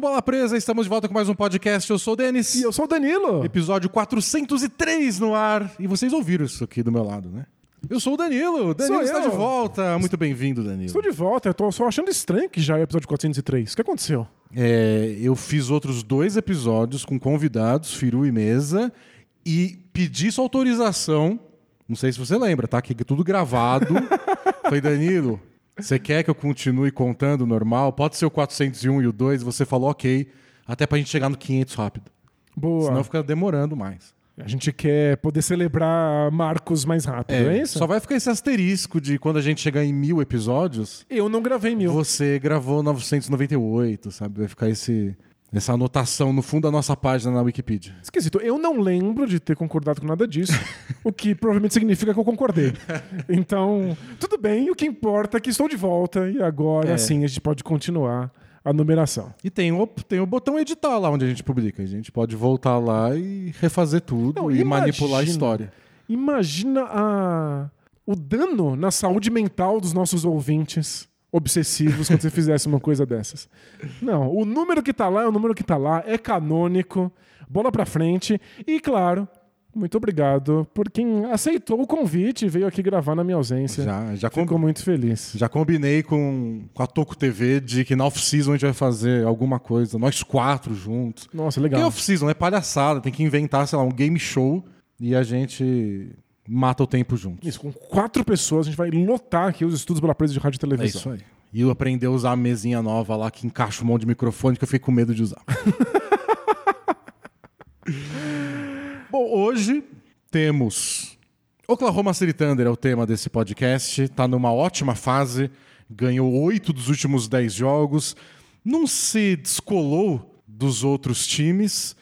do Bola Presa, estamos de volta com mais um podcast. Eu sou o Denis. E eu sou o Danilo. Episódio 403 no ar. E vocês ouviram isso aqui do meu lado, né? Eu sou o Danilo. Danilo Sou está eu. de volta. Muito bem-vindo, Danilo. Estou de volta, eu tô só achando estranho que já é o episódio 403. O que aconteceu? É, eu fiz outros dois episódios com convidados, Firu e Mesa, e pedi sua autorização. Não sei se você lembra, tá? Que é tudo gravado. Falei, Danilo, você quer que eu continue contando normal? Pode ser o 401 e o 2. Você falou ok, até pra gente chegar no 500 rápido. Boa. Senão fica demorando mais. A gente quer poder celebrar marcos mais rápido, é, isso? Só vai ficar esse asterisco de quando a gente chegar em mil episódios, Eu não gravei mil. você gravou 998, sabe? Vai ficar esse, essa anotação no fundo da nossa página na Wikipedia. Esquisito. Eu não lembro de ter concordado com nada disso, o que provavelmente significa que eu concordei. Então, tudo bem, o que importa é que estou de volta e agora É. sim a gente pode continuar a numeração. E tem o, tem o botão editar lá onde a gente publica. A gente pode voltar lá e refazer tudo Não, e imagina. manipular a história. Imagina a... o dano na saúde mental dos nossos ouvintes obsessivos quando você fizesse uma coisa dessas. Não, o número que tá lá é o número que tá lá, é canônico, bola pra frente e, claro, muito obrigado por quem aceitou o convite e veio aqui gravar na minha ausência. Já, já, Fico muito feliz. já combinei com, com a Toco TV de que na off-season a gente vai fazer alguma coisa, nós quatro juntos. Nossa, Porque legal. off-season é palhaçada, tem que inventar, sei lá, um game show e a gente mata o tempo juntos. Isso, com quatro pessoas a gente vai lotar aqui os estudos pela presa de rádio e É televisão. isso aí. E eu aprendi a usar a mesinha nova lá que encaixa um monte de microfone que eu fiquei com medo de usar. Bom, hoje temos Oklahoma City Thunder é o tema desse podcast. Tá numa ótima fase, ganhou oito dos últimos dez jogos, não se descolou dos outros times,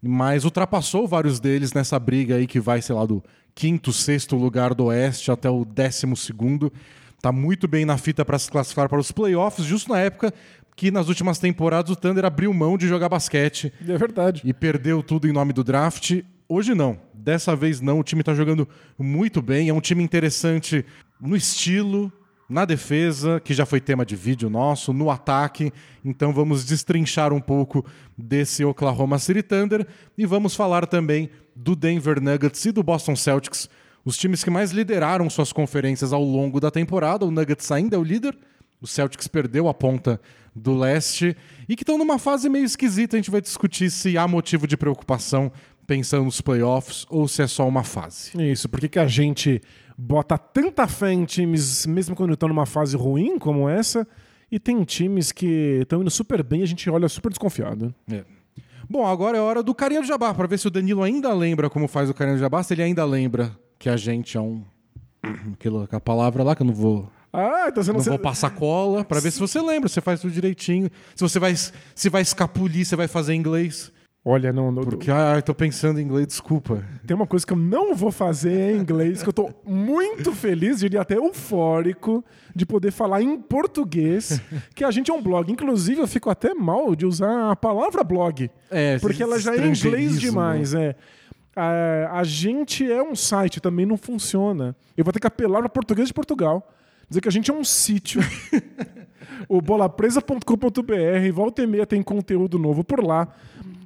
mas ultrapassou vários deles nessa briga aí que vai, sei lá, do quinto, sexto lugar do Oeste até o décimo segundo. Tá muito bem na fita para se classificar para os playoffs, justo na época que nas últimas temporadas o Thunder abriu mão de jogar basquete É verdade. e perdeu tudo em nome do draft. Hoje não. Dessa vez não. O time tá jogando muito bem. É um time interessante no estilo, na defesa, que já foi tema de vídeo nosso, no ataque. Então vamos destrinchar um pouco desse Oklahoma City Thunder e vamos falar também do Denver Nuggets e do Boston Celtics, os times que mais lideraram suas conferências ao longo da temporada. O Nuggets ainda é o líder. O Celtics perdeu a ponta do leste e que estão numa fase meio esquisita. A gente vai discutir se há motivo de preocupação pensando nos playoffs ou se é só uma fase. Isso, por que, a gente bota tanta fé em times, mesmo quando estão numa fase ruim como essa, e tem times que estão indo super bem e a gente olha super desconfiado. É. Bom, agora é hora do Carinha do Jabá, para ver se o Danilo ainda lembra como faz o Carinha do Jabá, se ele ainda lembra que a gente é um. Aquela a palavra lá que eu não vou. Ah, então você não, Não vou passar cola, para ver se você lembra, se você faz tudo direitinho. Se você vai, se vai escapulir, você vai fazer inglês. Olha, não, não- Porque, ah, eu tô pensando em inglês, desculpa. tem uma coisa que eu não vou fazer em inglês, que eu tô muito feliz, diria até eufórico, de poder falar em português, que a gente é um blog. Inclusive, eu fico até mal de usar a palavra blog. É, Porque ela já é inglês estrangeirismo. demais, é. A, a gente é um site, também não funciona. Eu vou ter que apelar para português de Portugal. Dizer que a gente é um sítio. o bolapresa.com.br, volta e meia tem conteúdo novo por lá.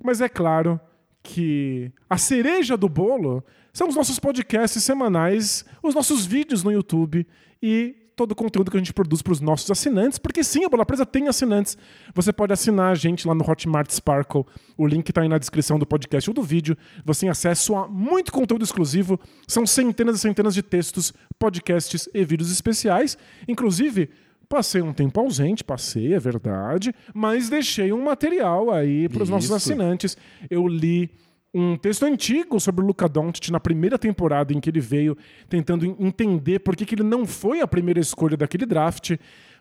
Mas é claro que a cereja do bolo são os nossos podcasts semanais, os nossos vídeos no YouTube e todo o conteúdo que a gente produz para os nossos assinantes, porque sim, a Bola Presa tem assinantes. Você pode assinar a gente lá no Hotmart Sparkle. O link está aí na descrição do podcast ou do vídeo. Você tem acesso a muito conteúdo exclusivo. São centenas e centenas de textos, podcasts e vídeos especiais. Inclusive, passei um tempo ausente, passei, é verdade, mas deixei um material aí para os nossos assinantes. Eu li um texto antigo sobre o Luca Doncic na primeira temporada em que ele veio, tentando en- entender por que, que ele não foi a primeira escolha daquele draft,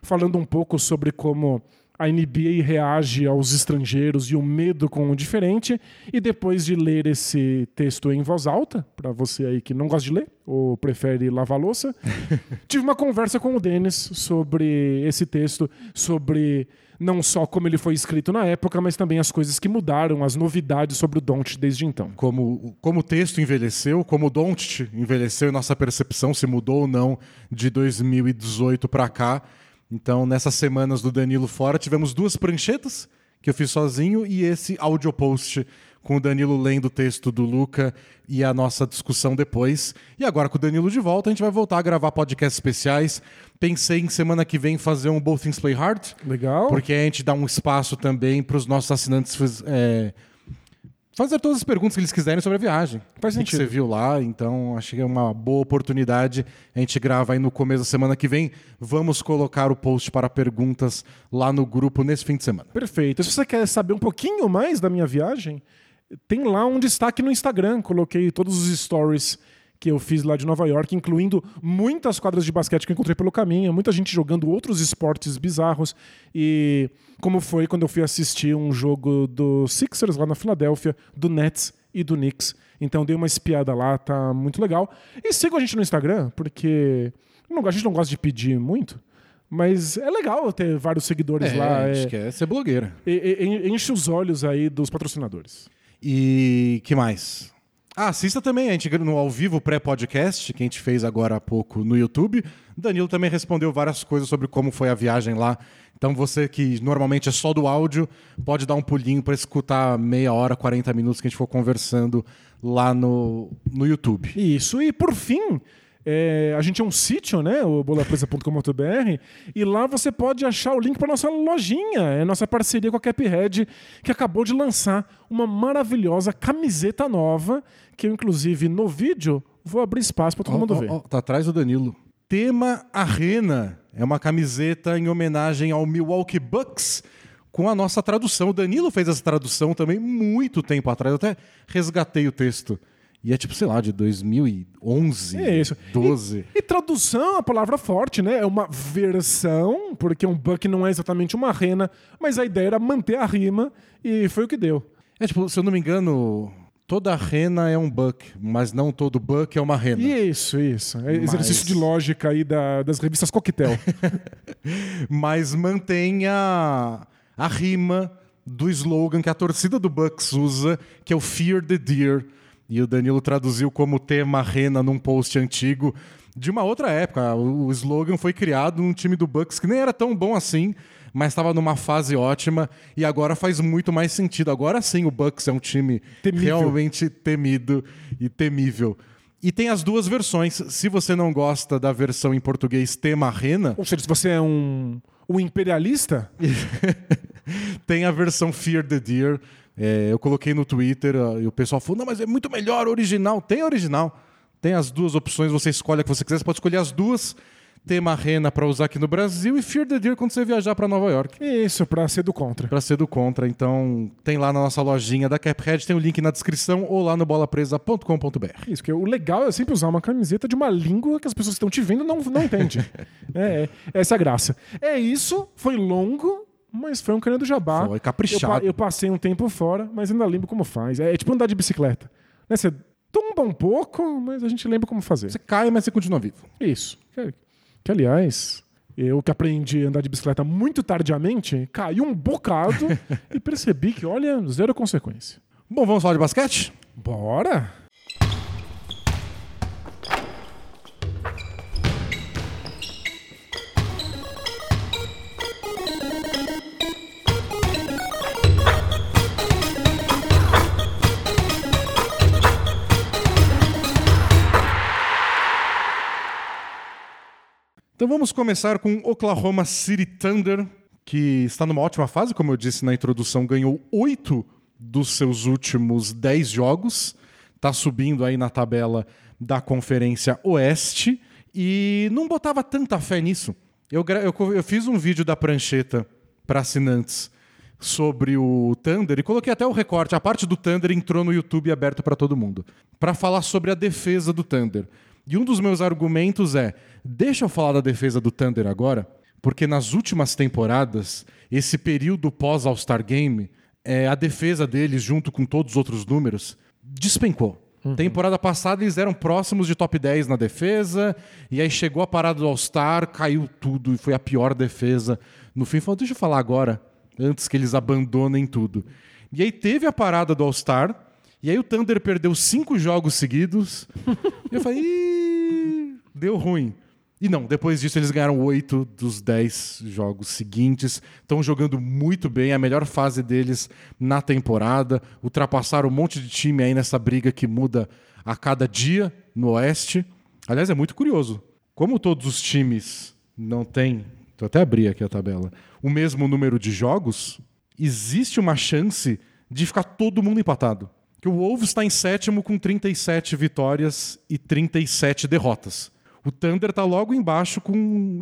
falando um pouco sobre como a NBA reage aos estrangeiros e o medo com o diferente. E depois de ler esse texto em voz alta, para você aí que não gosta de ler ou prefere lavar louça, tive uma conversa com o Denis sobre esse texto, sobre não só como ele foi escrito na época, mas também as coisas que mudaram, as novidades sobre o Don't desde então. Como, como o texto envelheceu, como o Doncic envelheceu e nossa percepção se mudou ou não de 2018 para cá. Então, nessas semanas do Danilo fora, tivemos duas pranchetas que eu fiz sozinho, e esse audio post com o Danilo lendo o texto do Luca e a nossa discussão depois. E agora com o Danilo de volta, a gente vai voltar a gravar podcasts especiais. Pensei em semana que vem fazer um Both Things Play Hard. Legal. Porque a gente dá um espaço também para os nossos assinantes é, fazer todas as perguntas que eles quiserem sobre a viagem. Faz O que sentido. você viu lá, então acho que é uma boa oportunidade. A gente grava aí no começo da semana que vem. Vamos colocar o post para perguntas lá no grupo nesse fim de semana. Perfeito. Se você quer saber um pouquinho mais da minha viagem, tem lá um destaque no Instagram. Coloquei todos os stories que eu fiz lá de Nova York, incluindo muitas quadras de basquete que eu encontrei pelo caminho, muita gente jogando outros esportes bizarros. E como foi quando eu fui assistir um jogo do Sixers lá na Filadélfia, do Nets e do Knicks. Então dei uma espiada lá, tá muito legal. E siga a gente no Instagram, porque a gente não gosta de pedir muito. Mas é legal ter vários seguidores lá. a é- gente quer ser blogueira. enche os olhos aí dos patrocinadores. E que mais? Ah, assista também, a gente no ao vivo pré-podcast, que a gente fez agora há pouco no YouTube. Danilo também respondeu várias coisas sobre como foi a viagem lá. Então você que normalmente é só do áudio, pode dar um pulinho para escutar meia hora, 40 minutos que a gente for conversando lá no, no YouTube. Isso, e por fim, é, a gente é um sítio, né? O bolapresa.com.br, e lá você pode achar o link para nossa lojinha, é nossa parceria com a Caphead, que acabou de lançar uma maravilhosa camiseta nova, que eu, inclusive, no vídeo, vou abrir espaço para todo Ó, mundo ó, ver. ó, tá atrás do Danilo. Tema Arena. É uma camiseta em homenagem ao Milwaukee Bucks com a nossa tradução. O Danilo fez essa tradução também muito tempo atrás. Eu até resgatei o texto. E é tipo, sei lá, de 2011, É isso. 12. E tradução é uma palavra forte, né? É uma versão, porque um buck não é exatamente uma rena, mas a ideia era manter a rima e foi o que deu. É tipo, se eu não me engano, toda rena é um buck, mas não todo buck é uma rena. Isso, isso. É exercício Mas- de lógica aí da- das revistas Coquetel. mas mantém a, a rima do slogan que a torcida do Bucks usa, que é o Fear the Deer. E o Danilo traduziu como tema rena num post antigo de uma outra época. O, slogan foi criado num time do Bucks que nem era tão bom assim, mas estava numa fase ótima e agora faz muito mais sentido. Agora sim o Bucks é um time Temível. realmente temido e temível. E tem as duas versões. Se você não gosta da versão em português tema rena, Ou seja, se você é um, um imperialista, Tem a versão Fear the Deer. É, eu coloquei no Twitter e o pessoal falou: não, mas é muito melhor original. Tem original. Tem as duas opções, você escolhe a que você quiser. Você pode escolher as duas. Tema Rena para usar aqui no Brasil e Fear the Deer quando você viajar para Nova York. isso, pra ser do contra. Para ser do contra. Então, tem lá na nossa lojinha da Caphead, tem o link na descrição ou lá no bolapresa.com.br. Isso, que o legal é sempre usar uma camiseta de uma língua que as pessoas que estão te vendo não, não entendem. é, é, essa é a graça. É isso, foi longo, mas foi um canhão do jabá. Foi caprichado. Eu, eu passei um tempo fora, mas ainda lembro como faz. É, tipo andar de bicicleta. Né, Você tomba um pouco, mas a gente lembra como fazer. Você cai, mas você continua vivo. Isso. Que, que, aliás, eu que aprendi a andar de bicicleta muito tardiamente, caí um bocado e percebi que, olha, zero consequência. Bom, vamos falar de basquete? Bora! Então vamos começar com Oklahoma City Thunder, que está numa ótima fase, como eu disse na introdução, ganhou oito dos seus últimos dez jogos, está subindo aí na tabela da Conferência Oeste e não botava tanta fé nisso. Eu, eu eu fiz um vídeo da prancheta para assinantes sobre o Thunder e coloquei até o recorte. A parte do Thunder entrou no YouTube aberto para todo mundo para falar sobre a defesa do Thunder. E um dos meus argumentos é: deixa eu falar da defesa do Thunder agora, porque nas últimas temporadas, esse período pós All-Star Game, é, a defesa deles, junto com todos os outros números, despencou. Temporada passada eles eram próximos de top 10 na defesa, e aí chegou a parada do All-Star, caiu tudo e foi a pior defesa. No fim, falou: deixa eu falar agora, antes que eles abandonem tudo. E aí teve a parada do All-Star, e aí o Thunder perdeu cinco jogos seguidos. e eu falei: Ih, deu ruim. E não, depois disso eles ganharam oito dos dez jogos seguintes. Estão jogando muito bem, a melhor fase deles na temporada. Ultrapassaram um monte de time aí nessa briga que muda a cada dia no Oeste. Aliás, é muito curioso. Como todos os times não têm, vou até abrir aqui a tabela, o mesmo número de jogos, existe uma chance de ficar todo mundo empatado. Que o Wolves está em sétimo com 37 vitórias e 37 derrotas. O Thunder está logo embaixo com,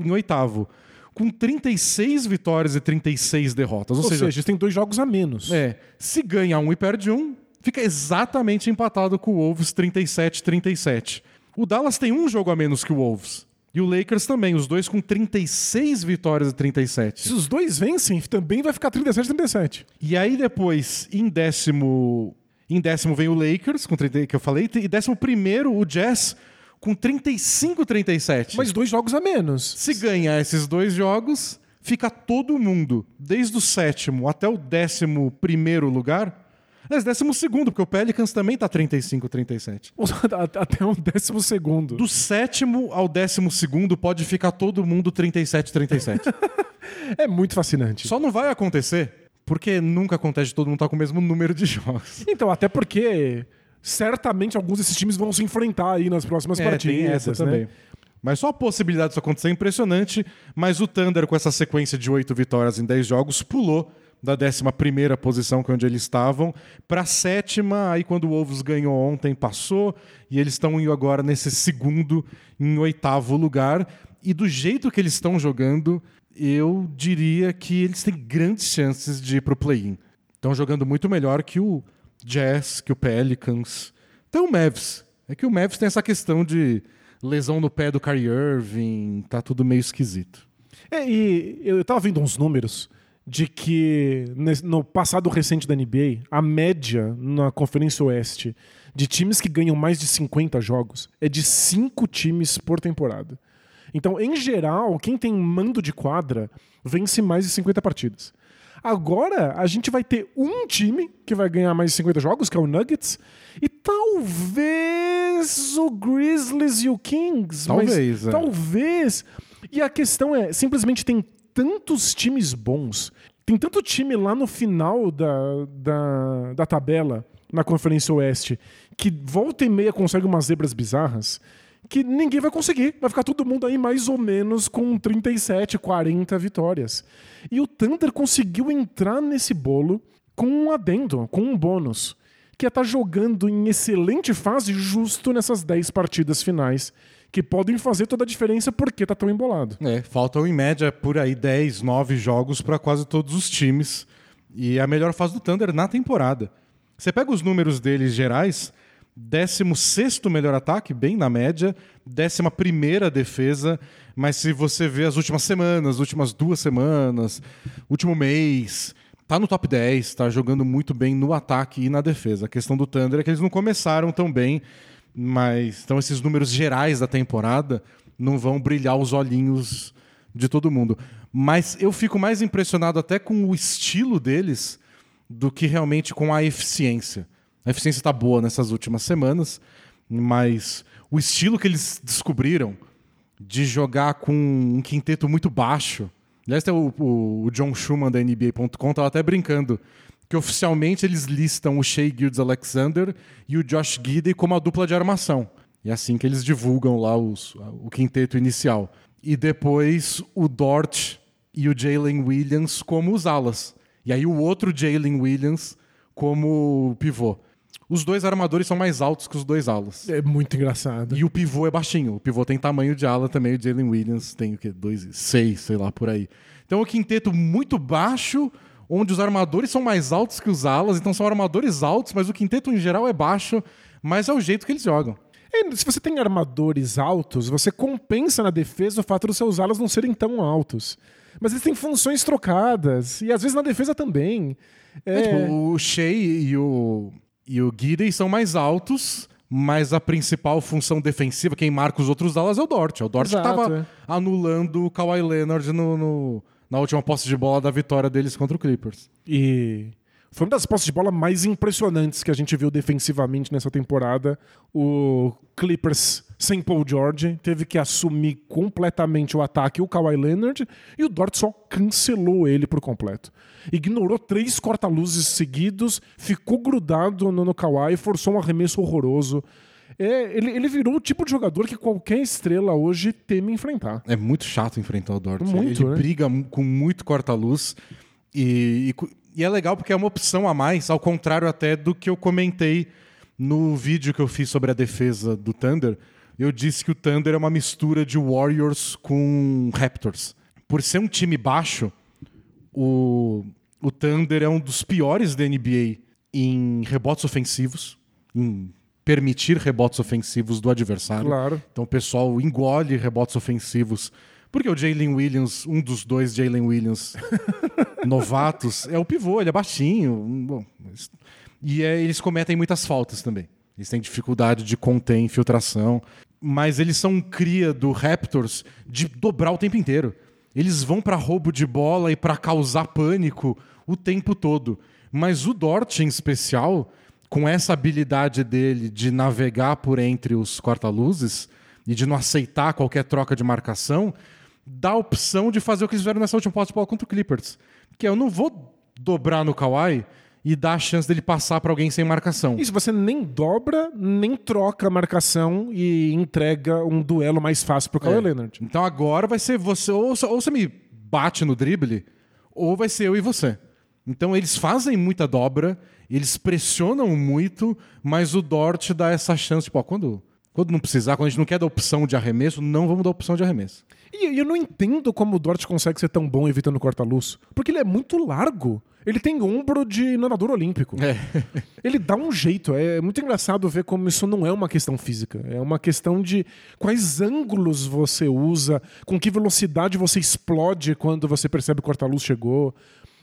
em oitavo, com 36 vitórias e 36 derrotas. Ou, Ou seja, seja, eles têm dois jogos a menos. é, se ganha um e perde um, fica exatamente empatado com o Wolves 37-37. O Dallas tem um jogo a menos que o Wolves. E o Lakers também, os dois com 36 vitórias e 37. Se os dois vencem, também vai ficar 37 37. E aí depois, em décimo, em décimo vem o Lakers, com 30, que eu falei, e décimo primeiro o Jazz com 35-37. Mas dois jogos a menos. Se ganhar esses dois jogos, fica todo mundo, desde o sétimo até o décimo primeiro lugar. Aliás, décimo segundo, porque o Pelicans também tá 35-37. Até o décimo segundo. Do sétimo ao décimo segundo pode ficar todo mundo 37-37. É muito fascinante. Só não vai acontecer porque nunca acontece de todo mundo estar com o mesmo número de jogos. Então, até porque certamente alguns desses times vão se enfrentar aí nas próximas É, partidas. tem essa né? também. Mas só a possibilidade disso acontecer é impressionante. Mas o Thunder, com essa sequência de oito vitórias em 10 jogos, pulou da 11 posição, que é onde eles estavam, para a sétima. Aí, quando o Wolves ganhou ontem, passou. E eles estão indo agora nesse segundo, em oitavo lugar. E do jeito que eles estão jogando, eu diria que eles têm grandes chances de ir para o play-in. Estão jogando muito melhor que o Jazz, que o Pelicans. Até o Mavs. É que o Mavs tem essa questão de lesão no pé do Kyrie Irving, tá tudo meio esquisito. É, e eu tava vendo uns números de que no passado recente da NBA, a média na Conferência Oeste de times que ganham mais de 50 jogos é de 5 times por temporada. Então, em geral, quem tem mando de quadra vence mais de 50 partidas. Agora, a gente vai ter um time que vai ganhar mais de 50 jogos, que é o Nuggets, e talvez o Grizzlies e o Kings. Talvez, é. Talvez. E a questão é, simplesmente tem tantos times bons, tem tanto time lá no final da, da, da tabela, na Conferência Oeste, que volta e meia consegue umas zebras bizarras, que ninguém vai conseguir. Vai ficar todo mundo aí mais ou menos com 37, 40 vitórias. E o Thunder conseguiu entrar nesse bolo com um adendo, com um bônus, que é estar jogando em excelente fase justo nessas 10 partidas finais, que podem fazer toda a diferença porque tá tão embolado. É, faltam em média por aí 10, 9 jogos para quase todos os times. E é a melhor fase do Thunder na temporada. Você pega os números deles gerais, 16 melhor ataque, bem na média, 11 defesa, mas se você vê as últimas semanas, últimas duas semanas, último mês, tá no top 10, tá jogando muito bem no ataque e na defesa. A questão do Thunder é que eles não começaram tão bem, mas então esses números gerais da temporada não vão brilhar os olhinhos de todo mundo. Mas eu fico mais impressionado até com o estilo deles do que realmente com a eficiência. A eficiência está boa nessas últimas semanas, mas o estilo que eles descobriram de jogar com um quinteto muito baixo. Aliás, o, o- o John Schumann da NBA.com estava até brincando que oficialmente eles listam o Shea Gildes Alexander e o Josh Giddey como a dupla de armação. E é assim que eles divulgam lá os- o quinteto inicial. E depois o Dort e o Jalen Williams como os alas. E aí o outro Jalen Williams como pivô. Os dois armadores são mais altos que os dois alas. É muito engraçado. E o pivô é baixinho. O pivô tem tamanho de ala também. O Jalen Williams tem o quê? Dois, seis, sei lá, por aí. Então é um quinteto muito baixo, onde os armadores são mais altos que os alas. Então são armadores altos, mas o quinteto em geral é baixo. Mas é o jeito que eles jogam. É, se você tem armadores altos, você compensa na defesa o fato dos seus alas não serem tão altos. Mas eles têm funções trocadas. E às vezes na defesa também. É, É, tipo, o Shea e o, e o Gidey são mais altos, mas a principal função defensiva, quem marca os outros alas é o Dort. É o Dort Exato, que estava é. anulando o Kawhi Leonard no, no- na última posse de bola da vitória deles contra o Clippers. E Foi uma das posses de bola mais impressionantes que a gente viu defensivamente nessa temporada. O Clippers sem Paul George teve que assumir completamente o ataque o Kawhi Leonard e o Dort só cancelou ele por completo. Ignorou três corta-luzes seguidos, ficou grudado no, no Kawhi, forçou um arremesso horroroso. É, ele, ele virou o tipo de jogador que qualquer estrela hoje teme enfrentar. É muito chato enfrentar o Dort. Muito, ele né? briga com muito corta-luz e, e, e é legal porque é uma opção a mais, ao contrário até do que eu comentei no vídeo que eu fiz sobre a defesa do Thunder. Eu disse que o Thunder é uma mistura de Warriors com Raptors. Por ser um time baixo, o, o Thunder é um dos piores da NBA em rebotes ofensivos, em permitir rebotes ofensivos do adversário. Claro. Então o pessoal engole rebotes ofensivos. Porque o Jalen Williams, um dos dois Jalen Williams novatos, é o pivô, ele é baixinho. Bom, e é, eles cometem muitas faltas também. Eles têm dificuldade de conter infiltração. Mas eles são um cria do Raptors de dobrar o tempo inteiro. Eles vão para roubo de bola e para causar pânico o tempo todo. Mas o Dort, em especial, com essa habilidade dele de navegar por entre os corta-luzes e de não aceitar qualquer troca de marcação, dá a opção de fazer o que eles fizeram nessa última posse de bola contra o Clippers. Que é, eu não vou dobrar no Kawhi e dar a chance dele passar para alguém sem marcação. Isso, você nem dobra, nem troca a marcação e entrega um duelo mais fácil pro Kawhi É. Leonard. Então agora vai ser você, ou, ou você me bate no drible, ou vai ser eu e você. Então eles fazem muita dobra, eles pressionam muito, mas o Dort dá essa chance, tipo, ó, quando, quando não precisar, quando a gente não quer dar opção de arremesso, não vamos dar opção de arremesso. E e eu não entendo como o Dort consegue ser tão bom evitando corta-luz. Porque ele é muito largo. Ele tem ombro de nadador olímpico. É. Ele dá um jeito. É muito engraçado ver como isso não é uma questão física. É uma questão de quais ângulos você usa, com que velocidade você explode quando você percebe que o corta-luz chegou.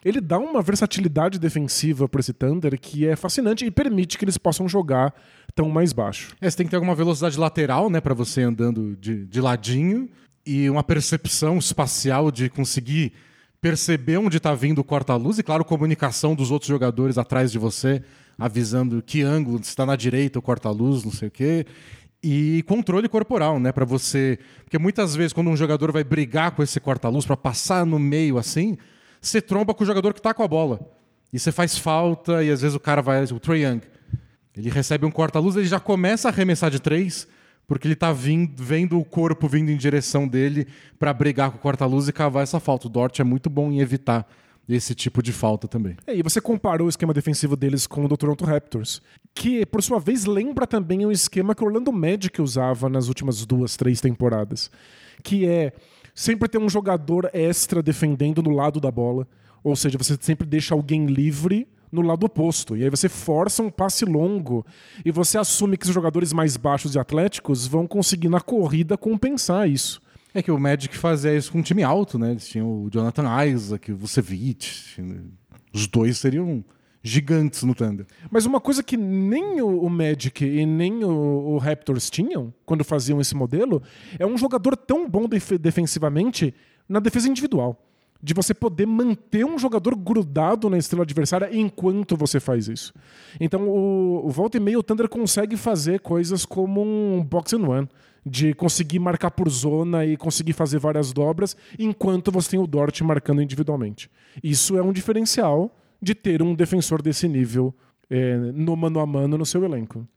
Ele dá uma versatilidade defensiva para esse Thunder que é fascinante e permite que eles possam jogar tão mais baixo. É, você tem que ter alguma velocidade lateral, né, para você andando de, de ladinho e uma percepção espacial de conseguir perceber onde está vindo o corta-luz e, claro, comunicação dos outros jogadores atrás de você, avisando que ângulo se está na direita o corta-luz, não sei o quê. E controle corporal, né, para você, porque muitas vezes quando um jogador vai brigar com esse corta-luz para passar no meio assim, você tromba com o jogador que está com a bola. E você faz falta e às vezes o cara vai, o Trae Young, ele recebe um corta-luz, ele já começa a arremessar de três, porque ele tá vindo, vendo o corpo vindo em direção dele para brigar com o corta-luz e cavar essa falta. O Dort é muito bom em evitar esse tipo de falta também. É, e você comparou o esquema defensivo deles com o do Toronto Raptors, que, por sua vez, lembra também o esquema que o Orlando Magic usava nas últimas duas, três temporadas, que é sempre ter um jogador extra defendendo no lado da bola, ou seja, você sempre deixa alguém livre no lado oposto. E aí você força um passe longo e você assume que os jogadores mais baixos e atléticos vão conseguir na corrida compensar isso. É que o Magic fazia isso com um time alto, né? Eles tinham o Jonathan Isaac, o Vucevic. Os dois seriam gigantes no Thunder. Mas uma coisa que nem o, Magic e nem o, o Raptors tinham quando faziam esse modelo é um jogador tão bom def- defensivamente na defesa individual. De você poder manter um jogador grudado na estrela adversária enquanto você faz isso. Então, o, o volta e meia, o Thunder consegue fazer coisas como um box and one. De conseguir marcar por zona e conseguir fazer várias dobras enquanto você tem o Dort marcando individualmente. Isso é um diferencial de ter um defensor desse nível é, no mano a mano no seu elenco.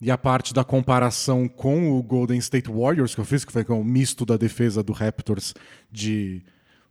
E a parte da comparação com o Golden State Warriors que eu fiz, que foi o misto da defesa do Raptors de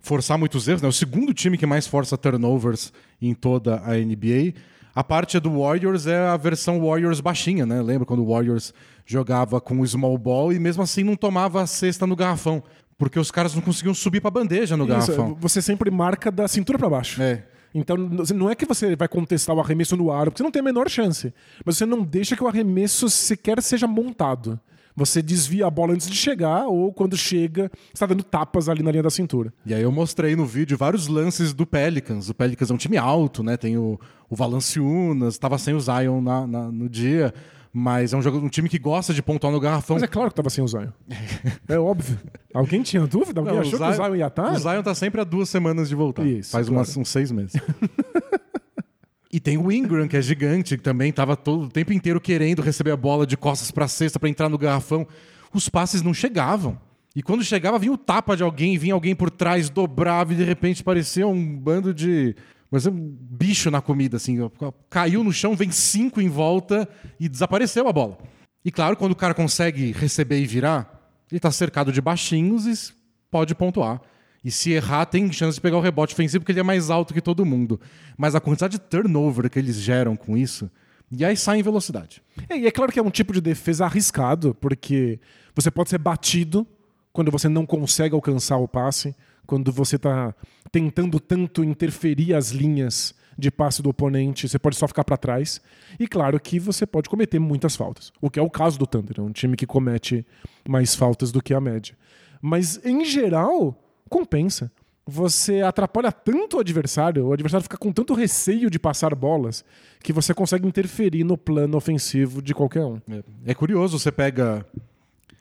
forçar muitos erros, né? O segundo time que mais força turnovers em toda a NBA. A parte do Warriors é a versão Warriors baixinha, né? Lembra quando o Warriors jogava com o small ball e mesmo assim não tomava a cesta no garrafão, porque os caras não conseguiam subir para a bandeja no Isso, garrafão. você sempre marca da cintura para baixo. É. Então, não é que você vai contestar o arremesso no ar, porque você não tem a menor chance. Mas você não deixa que o arremesso sequer seja montado. Você desvia a bola antes de chegar, ou quando chega, está dando tapas ali na linha da cintura. E aí eu mostrei no vídeo vários lances do Pelicans. O Pelicans é um time alto, né? Tem o, o Valanciunas, estava sem o Zion na- na- no dia, mas é um, jogo, um time que gosta de pontuar no garrafão. Mas é claro que estava sem o Zion. É óbvio. Alguém tinha dúvida? Alguém Não, achou que o Zion ia estar? O Zion tá sempre há duas semanas de voltar. Isso, Faz claro. umas, uns seis meses. E tem o Ingram, que é gigante, que também estava todo o tempo inteiro querendo receber a bola de costas para a cesta para entrar no garrafão. Os passes não chegavam. E quando chegava, vinha o tapa de alguém, vinha alguém por trás, dobrava e de repente parecia um bando de. Mas um bicho na comida, assim. Caiu no chão, vem cinco em volta e desapareceu a bola. E claro, quando o cara consegue receber e virar, ele está cercado de baixinhos e pode pontuar. E se errar, tem chance de pegar o rebote ofensivo, porque ele é mais alto que todo mundo. Mas a quantidade de turnover que eles geram com isso, e aí sai em velocidade. É, e é claro que é um tipo de defesa arriscado, porque você pode ser batido quando você não consegue alcançar o passe, quando você está tentando tanto interferir as linhas de passe do oponente, você pode só ficar para trás. E claro que você pode cometer muitas faltas, o que é o caso do Thunder, é um time que comete mais faltas do que a média. Mas em geral, compensa. Você atrapalha tanto o adversário, o adversário fica com tanto receio de passar bolas, que você consegue interferir no plano ofensivo de qualquer um. É, é curioso, você pega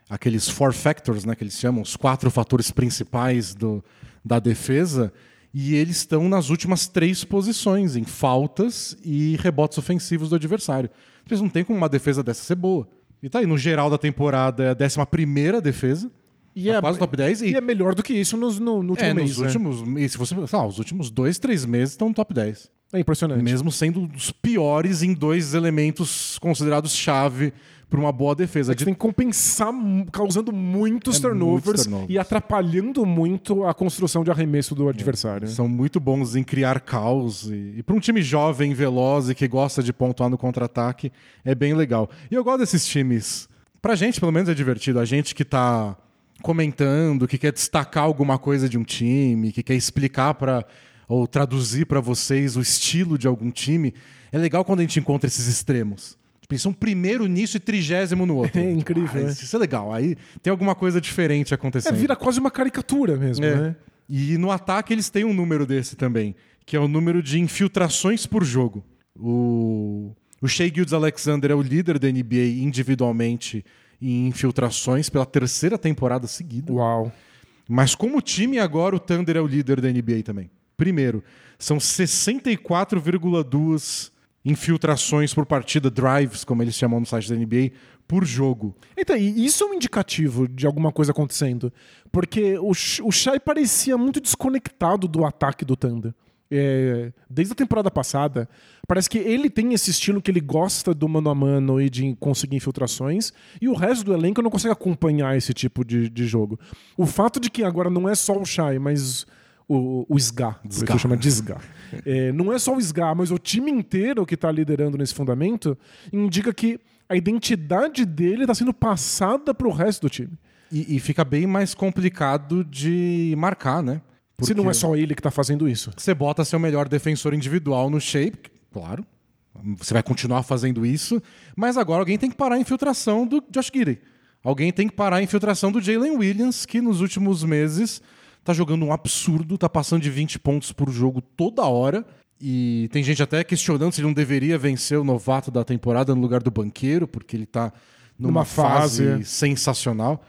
aqueles four factors, né, que eles chamam, os quatro fatores principais do, da defesa, e eles estão nas últimas três posições, em faltas e rebotes ofensivos do adversário. Eles não tem como uma defesa dessa ser boa. E tá aí, no geral da temporada, é a décima primeira defesa. E tá é, quase top 10. E, e, é melhor do que isso no, no, no último é, mês. Nos né? últimos, e se você, lá, os últimos dois, três meses estão no top 10. É impressionante. Mesmo sendo os piores em dois elementos considerados chave para uma boa defesa. É que tem que compensar causando muitos, é turnovers, muitos turnovers, e atrapalhando muito a construção de arremesso do adversário. É. São muito bons em criar caos. E, e para um time jovem, veloz e que gosta de pontuar no contra-ataque, é bem legal. E eu gosto desses times. Pra gente, pelo menos, é divertido. A gente que tá comentando, que quer destacar alguma coisa de um time, que quer explicar para ou traduzir para vocês o estilo de algum time, é legal quando a gente encontra esses extremos. Pensam primeiro nisso e trigésimo no outro. É incrível. Ah, né? Isso é legal. Aí tem alguma coisa diferente acontecendo. É, vira quase uma caricatura mesmo, é. né? E no ataque eles têm um número desse também, que é o número de infiltrações por jogo. O, o Shea Gildes Alexander é o líder da NBA individualmente em infiltrações pela terceira temporada seguida. Uau. Mas como time agora o Thunder é o líder da NBA também. Primeiro, são 64,2 infiltrações por partida, drives, como eles chamam no site da NBA, por jogo. Então, isso é um indicativo de alguma coisa acontecendo. Porque o, o Shai parecia muito desconectado do ataque do Thunder. É, desde a temporada passada, parece que ele tem esse estilo que ele gosta do mano a mano e de conseguir infiltrações, e o resto do elenco não consegue acompanhar esse tipo de, de jogo. O fato de que agora não é só o Shai, mas o, o SGA, SGA. chama de SGA. É, não é só o SGA, mas o time inteiro que está liderando nesse fundamento indica que a identidade dele está sendo passada para o resto do time. E, e, fica bem mais complicado de marcar, né? Porque Se não é só ele que está fazendo isso. Você bota seu melhor defensor individual no shape, claro. Você vai continuar fazendo isso, mas agora alguém tem que parar a infiltração do Josh Gidey. Alguém tem que parar a infiltração do Jalen Williams, que nos últimos meses tá jogando um absurdo, tá passando de 20 pontos por jogo toda hora. E tem gente até questionando se ele não deveria vencer o novato da temporada no lugar do banqueiro, porque ele tá numa, numa fase, fase sensacional.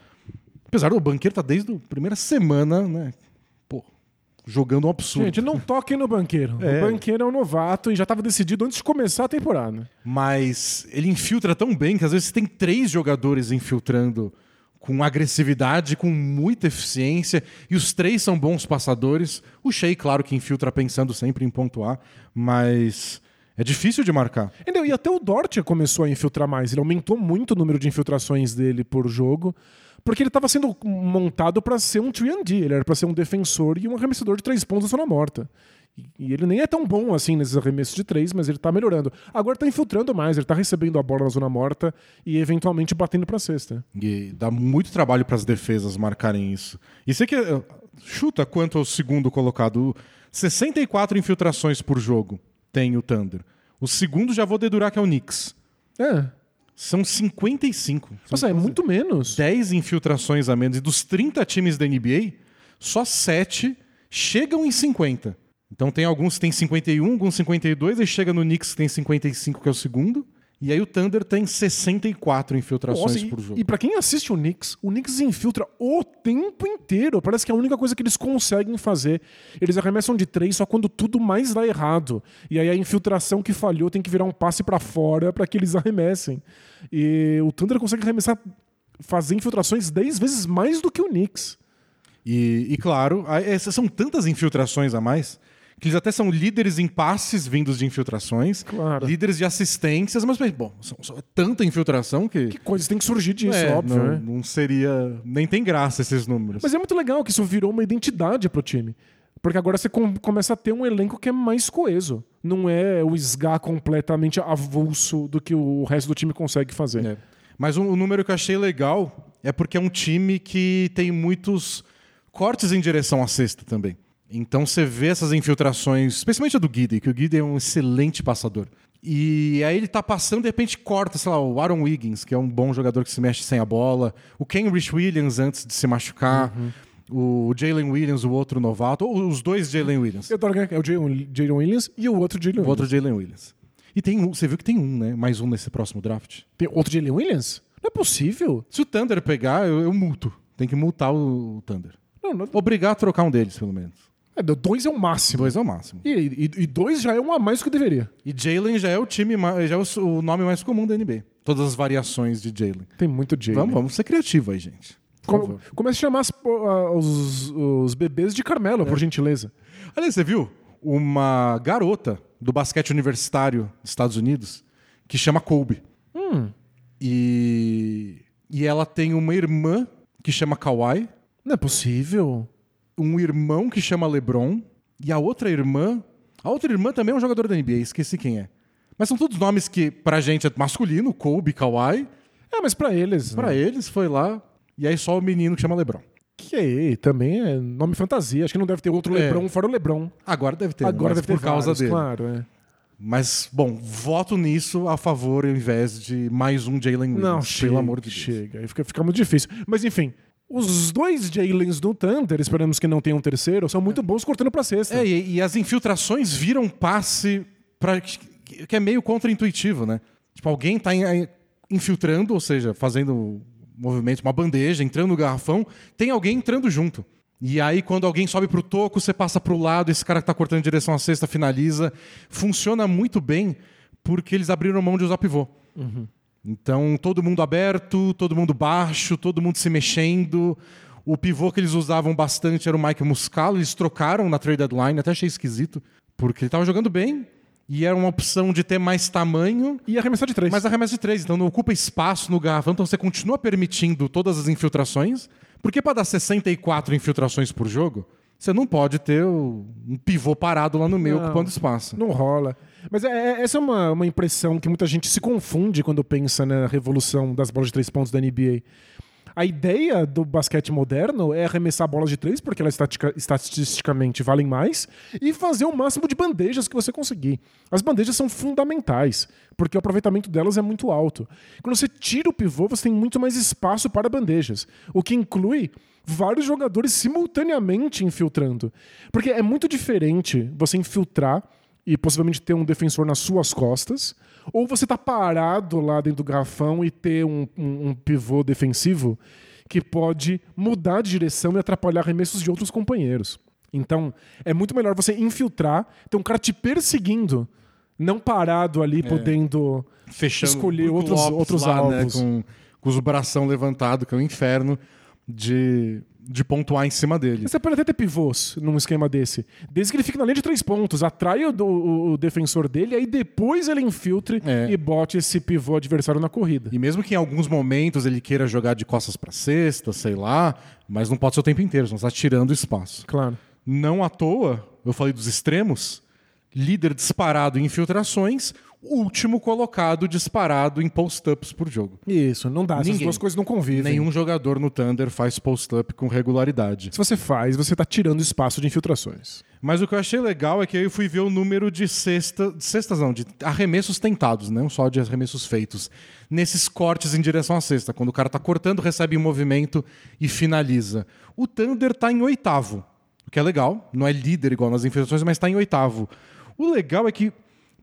Apesar do banqueiro tá desde a primeira semana, né? Jogando um absurdo. Gente, não toquem no banqueiro. É. O banqueiro é um novato e já estava decidido antes de começar a temporada. Mas ele infiltra tão bem que às vezes tem três jogadores infiltrando com agressividade, com muita eficiência, e os três são bons passadores. O Shea, claro, que infiltra pensando sempre em pontuar, mas é difícil de marcar. E até o Dort começou a infiltrar mais, ele aumentou muito o número de infiltrações dele por jogo, porque ele estava sendo montado para ser um 3D, ele era para ser um defensor e um arremessador de três pontos na zona morta. E ele nem é tão bom assim nesses arremessos de três, mas ele tá melhorando. Agora tá infiltrando mais, ele tá recebendo a bola na zona morta e eventualmente batendo pra cesta. E dá muito trabalho para as defesas marcarem isso. E você que eh, chuta quanto ao segundo colocado, 64 infiltrações por jogo tem o Thunder. O segundo já vou dedurar que é o Knicks. É. São 55. Nossa, é muito menos. 10 infiltrações a menos. E dos 30 times da NBA, só 7 chegam em 50. Então tem alguns que tem 51, alguns 52, e chega no Knicks que tem 55, que é o segundo. E aí o Thunder tem 64 infiltrações Nossa, por jogo. e para quem assiste o Knicks, o Knicks infiltra o tempo inteiro. Parece que é a única coisa que eles conseguem fazer. Eles arremessam de três só quando tudo mais dá errado. E aí a infiltração que falhou tem que virar um passe para fora para que eles arremessem. E o Thunder consegue arremessar, fazer infiltrações 10 vezes mais do que o Knicks. E, e, claro, são tantas infiltrações a mais que eles até são líderes em passes vindos de infiltrações, Claro. líderes de assistências, mas, bom, são, são- é tanta infiltração que. Que coisas tem que surgir disso, é, óbvio, não, né? não seria. Nem tem graça esses números. Mas é muito legal que isso virou uma identidade pro time. Porque agora você com- começa a ter um elenco que é mais coeso. Não é o SGA completamente avulso do que o resto do time consegue fazer. É. Mas um, um número que eu achei legal é porque é um time que tem muitos cortes em direção à cesta também. Então você vê essas infiltrações, especialmente a do Guide, que o Guide é um excelente passador. E aí ele tá passando, de repente corta, sei lá, o Aaron Wiggins, que é um bom jogador que se mexe sem a bola, o Ken Rich Williams antes de se machucar, o Jalen Williams, o outro novato, ou os dois Jalen Williams. Eu adoro que é o Jalen Williams e o outro Jalen O outro Williams. Jalen Williams. E tem um, você viu que tem um, né? Mais um nesse próximo draft. Tem outro Jalen Williams? Não é possível. Se o Thunder pegar, eu, eu multo. Tem que multar o, o Thunder. Não, não, Obrigar a trocar um deles, pelo menos. É, dois é o máximo. Dois é o máximo. E, e- e dois já é um a mais do que deveria. E Jalen já é o time, já é o, o nome mais comum da NBA. Todas as variações de Jalen. Tem muito Jalen. Vamos, vamos ser criativos aí, gente. Com, comece a chamar as- ah, os, os bebês de Carmelo, por gentileza. Aliás, você viu? Uma garota do basquete universitário dos Estados Unidos que chama Kobe. E, e ela tem uma irmã que chama Kawhi, Não é possível. Um irmão que chama LeBron e a outra irmã. A outra irmã também é um jogador da NBA, esqueci quem é. Mas são todos nomes que pra gente é masculino, Kobe, Kawhi. É, mas pra eles. Pra eles foi lá. E aí só o menino que chama LeBron. Que aí, também é nome fantasia. Acho que não deve ter outro É. Lebron fora o Lebron. Agora deve ter, Agora deve ter por causa vários, dele. claro. É. Mas, bom, voto nisso a favor ao invés de mais um Jalen Williams. Não, pelo chega, amor de Deus. Chega, aí fica, fica muito difícil. Mas enfim, os dois Jalen's do Thunder, esperamos que não tenha um terceiro, são muito bons cortando pra cesta. É, e, e as infiltrações viram passe pra, que, que é meio contra-intuitivo, né? Tipo, alguém tá infiltrando, ou seja, fazendo um movimento, uma bandeja, entrando no garrafão, tem alguém entrando junto. E aí, quando alguém sobe pro toco, você passa pro lado, esse cara que tá cortando em direção à cesta finaliza. Funciona muito bem porque eles abriram mão de usar pivô. Então, todo mundo aberto, todo mundo baixo, todo mundo se mexendo. O pivô que eles usavam bastante era o Mike Muscala, eles trocaram na trade deadline, até achei esquisito, porque ele estava jogando bem e era uma opção de ter mais tamanho, E arremessar de três. mas arremessa de três, então não ocupa espaço no garrafão, então você continua permitindo todas as infiltrações, porque para dar 64 infiltrações por jogo, você não pode ter um pivô parado lá no meio Não. ocupando espaço. Não rola. Mas é- é- essa é uma, uma impressão que muita gente se confunde quando pensa na revolução das bolas de três pontos da NBA. A ideia do basquete moderno é arremessar bolas de três, porque elas estatica- estatisticamente valem mais, e fazer o máximo de bandejas que você conseguir. As bandejas são fundamentais, porque o aproveitamento delas é muito alto. Quando você tira o pivô, você tem muito mais espaço para bandejas, o que inclui vários jogadores simultaneamente infiltrando. Porque é muito diferente você infiltrar e possivelmente ter um defensor nas suas costas, ou você tá parado lá dentro do garrafão e ter um, um- um pivô defensivo que pode mudar de direção e atrapalhar arremessos de outros companheiros. Então, é muito melhor você infiltrar, ter um cara te perseguindo, não parado ali, podendo fechando escolher outros, outros lá, né, alvos. com, com os bração levantado, que é um inferno de, de pontuar em cima dele. Você pode até ter pivôs num esquema desse. Desde que ele fique na linha de três pontos, atrai o, o- o defensor dele, aí depois ele infiltre É. e bote esse pivô adversário na corrida. E mesmo que em alguns momentos ele queira jogar de costas para cesta, sei lá, mas não pode ser o tempo inteiro, senão está tirando espaço. Claro. Não à toa, eu falei dos extremos, líder disparado em infiltrações, último colocado disparado em post-ups por jogo. Isso, não dá. Essas Ninguém. duas coisas não convivem. Nenhum jogador no Thunder faz post-up com regularidade. Se você faz, você tá tirando espaço de infiltrações. Mas o que eu achei legal é que eu fui ver o número de cesta, cestas não, de arremessos tentados, não só de arremessos feitos, nesses cortes em direção à cesta, quando o cara tá cortando, recebe em movimento e finaliza. O Thunder tá em oitavo, o que é legal, não é líder igual nas infiltrações, mas tá em oitavo. O legal é que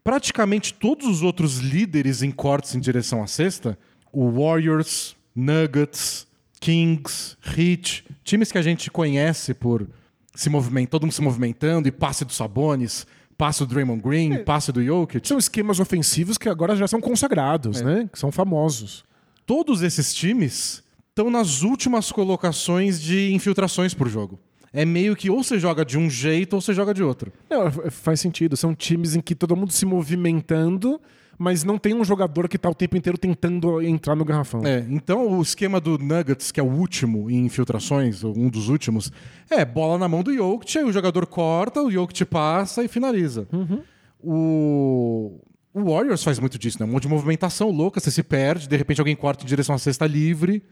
praticamente todos os outros líderes em cortes em direção à cesta, o Warriors, Nuggets, Kings, Heat, times que a gente conhece por se movimentar, todo mundo se movimentando e passe dos Sabonis, passe do Draymond Green, é. passe do Jokic. São esquemas ofensivos que agora já são consagrados, é. né? Que são famosos. Todos esses times estão nas últimas colocações de infiltrações por jogo. É meio que ou você joga de um jeito ou você joga de outro. Não, faz sentido. São times em que todo mundo se movimentando mas não tem um jogador que está o tempo inteiro tentando entrar no garrafão. É, então o esquema do Nuggets, que é o último em infiltrações, um dos últimos, é bola na mão do Jokic, aí o jogador corta, o Jokic passa e finaliza. Uhum. O... o Warriors faz muito disso, né? Um monte de movimentação louca, você se perde, de repente alguém corta em direção à cesta livre.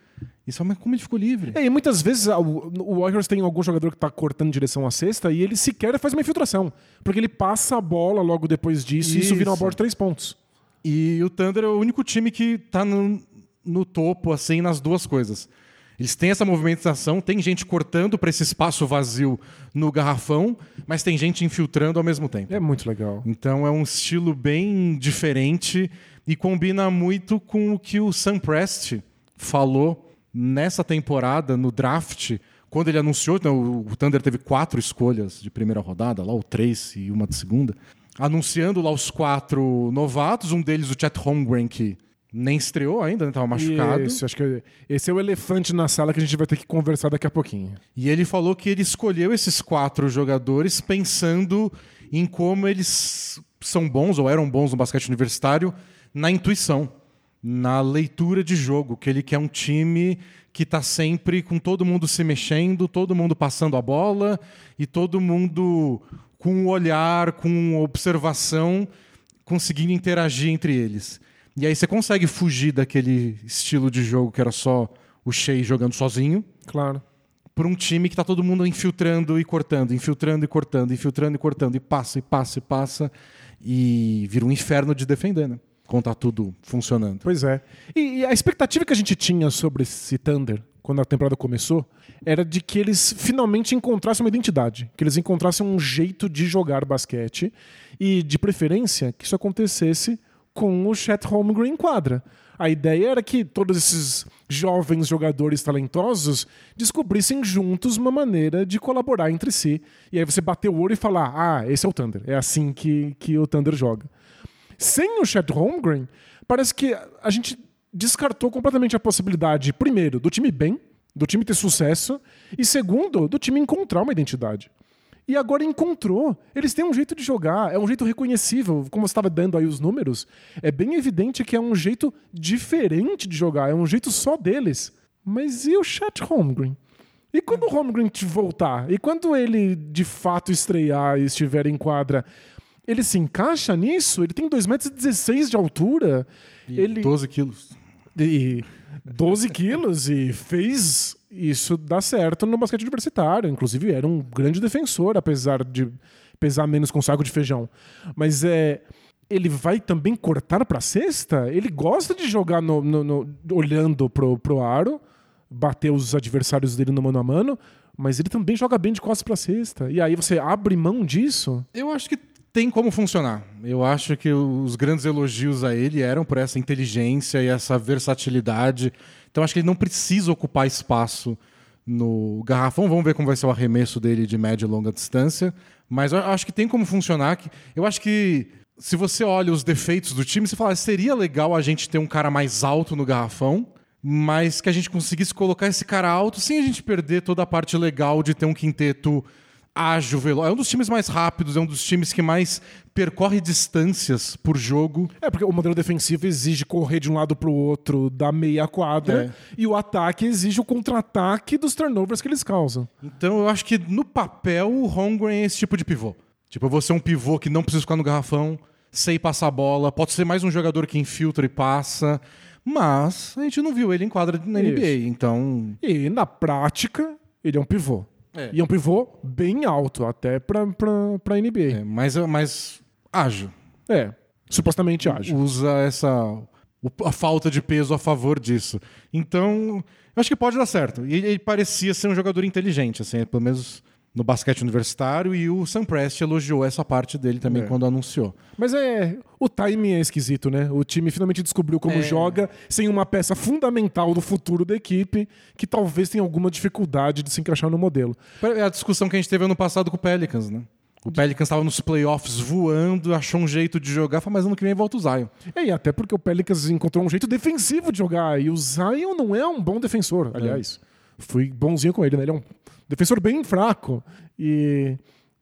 Isso, mas como ele ficou livre? É, e muitas vezes o Warriors tem algum jogador que está cortando em direção à cesta e ele sequer faz uma infiltração. Porque ele passa a bola logo depois disso isso. e isso vira uma bola de três pontos. E o Thunder é o único time que tá no, no topo, assim, nas duas coisas. Eles têm essa movimentação, tem gente cortando para esse espaço vazio no garrafão, mas tem gente infiltrando ao mesmo tempo. É muito legal. Então é um estilo bem diferente e combina muito com o que o Sam Prest falou nessa temporada, no draft, quando ele anunciou. Né, o Thunder teve quatro escolhas de primeira rodada, lá o três e uma de segunda anunciando lá os quatro novatos, um deles o Chet Holmgren, que nem estreou ainda, né? Tava machucado. Isso, acho que esse é o elefante na sala que a gente vai ter que conversar daqui a pouquinho. E ele falou que ele escolheu esses quatro jogadores pensando em como eles são bons ou eram bons no basquete universitário na intuição, na leitura de jogo, que ele quer um time que está sempre com todo mundo se mexendo, todo mundo passando a bola e todo mundo com o olhar, com observação, conseguindo interagir entre eles. E aí você consegue fugir daquele estilo de jogo que era só o Shea jogando sozinho. Claro. Por um time que está todo mundo infiltrando e cortando, infiltrando e cortando, infiltrando e cortando, e passa, e passa, e passa. E vira um inferno de defender, né? Quando tá tudo funcionando. Pois é. E, e a expectativa que a gente tinha sobre esse Thunder quando a temporada começou, era de que eles finalmente encontrassem uma identidade, que eles encontrassem um jeito de jogar basquete e, de preferência, que isso acontecesse com o Chet Holmgren em quadra. A ideia era que todos esses jovens jogadores talentosos descobrissem juntos uma maneira de colaborar entre si. E aí você bater o olho e falar: ah, esse é o Thunder. É assim que, que o Thunder joga. Sem o Chet Holmgren, parece que a gente descartou completamente a possibilidade, primeiro, do time bem, do time ter sucesso, e segundo, do time encontrar uma identidade. E agora encontrou. Eles têm um jeito de jogar, é um jeito reconhecível, como você estava dando aí os números. É bem evidente que é um jeito diferente de jogar, é um jeito só deles. Mas e o Chat Holmgren? E quando o Holmgren voltar? E quando ele de fato estrear e estiver em quadra? Ele se encaixa nisso? Ele tem 2,16 metros de altura. E ele... 12 quilos e 12 quilos e fez isso dar certo no basquete universitário. Inclusive, era um grande defensor, apesar de pesar menos com saco de feijão. Mas é. Ele vai também cortar para cesta? Ele gosta de jogar no, no, no, olhando pro, pro aro, bater os adversários dele no mano a mano, mas ele também joga bem de costas para cesta. E aí você abre mão disso? Eu acho que tem como funcionar. Eu acho que os grandes elogios a ele eram por essa inteligência e essa versatilidade. Então acho que ele não precisa ocupar espaço no garrafão. Vamos ver como vai ser o arremesso dele de média e longa distância. Mas eu acho que tem como funcionar. Eu acho que se você olha os defeitos do time, você fala, seria legal a gente ter um cara mais alto no garrafão, mas que a gente conseguisse colocar esse cara alto sem a gente perder toda a parte legal de ter um quinteto ágil, veloz. É um dos times mais rápidos, é um dos times que mais percorre distâncias por jogo. É, porque o modelo defensivo exige correr de um lado para o outro da meia quadra é. e o ataque exige o contra-ataque dos turnovers que eles causam. Então eu acho que no papel o Holmgren é esse tipo de pivô. Tipo, eu vou ser um pivô que não precisa ficar no garrafão, sei passar a bola, pode ser mais um jogador que infiltra e passa. Mas a gente não viu ele em quadra na Isso. NBA, então. E na prática, ele é um pivô. É. E é um pivô bem alto, até pra, pra, pra NBA. É, mas, mas ágil. É, supostamente ágil. Usa essa a falta de peso a favor disso. Então, eu acho que pode dar certo. E ele parecia ser um jogador inteligente, assim, pelo menos no basquete universitário e o Sam Prest elogiou essa parte dele também É. quando anunciou. Mas é. O timing é esquisito, né? O time finalmente descobriu como É. joga sem uma peça fundamental do futuro da equipe que talvez tenha alguma dificuldade de se encaixar no modelo. É a discussão que a gente teve ano passado com o Pelicans, né? O Pelicans estava nos playoffs voando, achou um jeito de jogar, falou, mas ano que vem volta o Zion. É, e até porque o Pelicans encontrou um jeito defensivo de jogar. E o Zion não é um bom defensor, aliás. Fui bonzinho com ele, né? Ele é um defensor bem fraco. E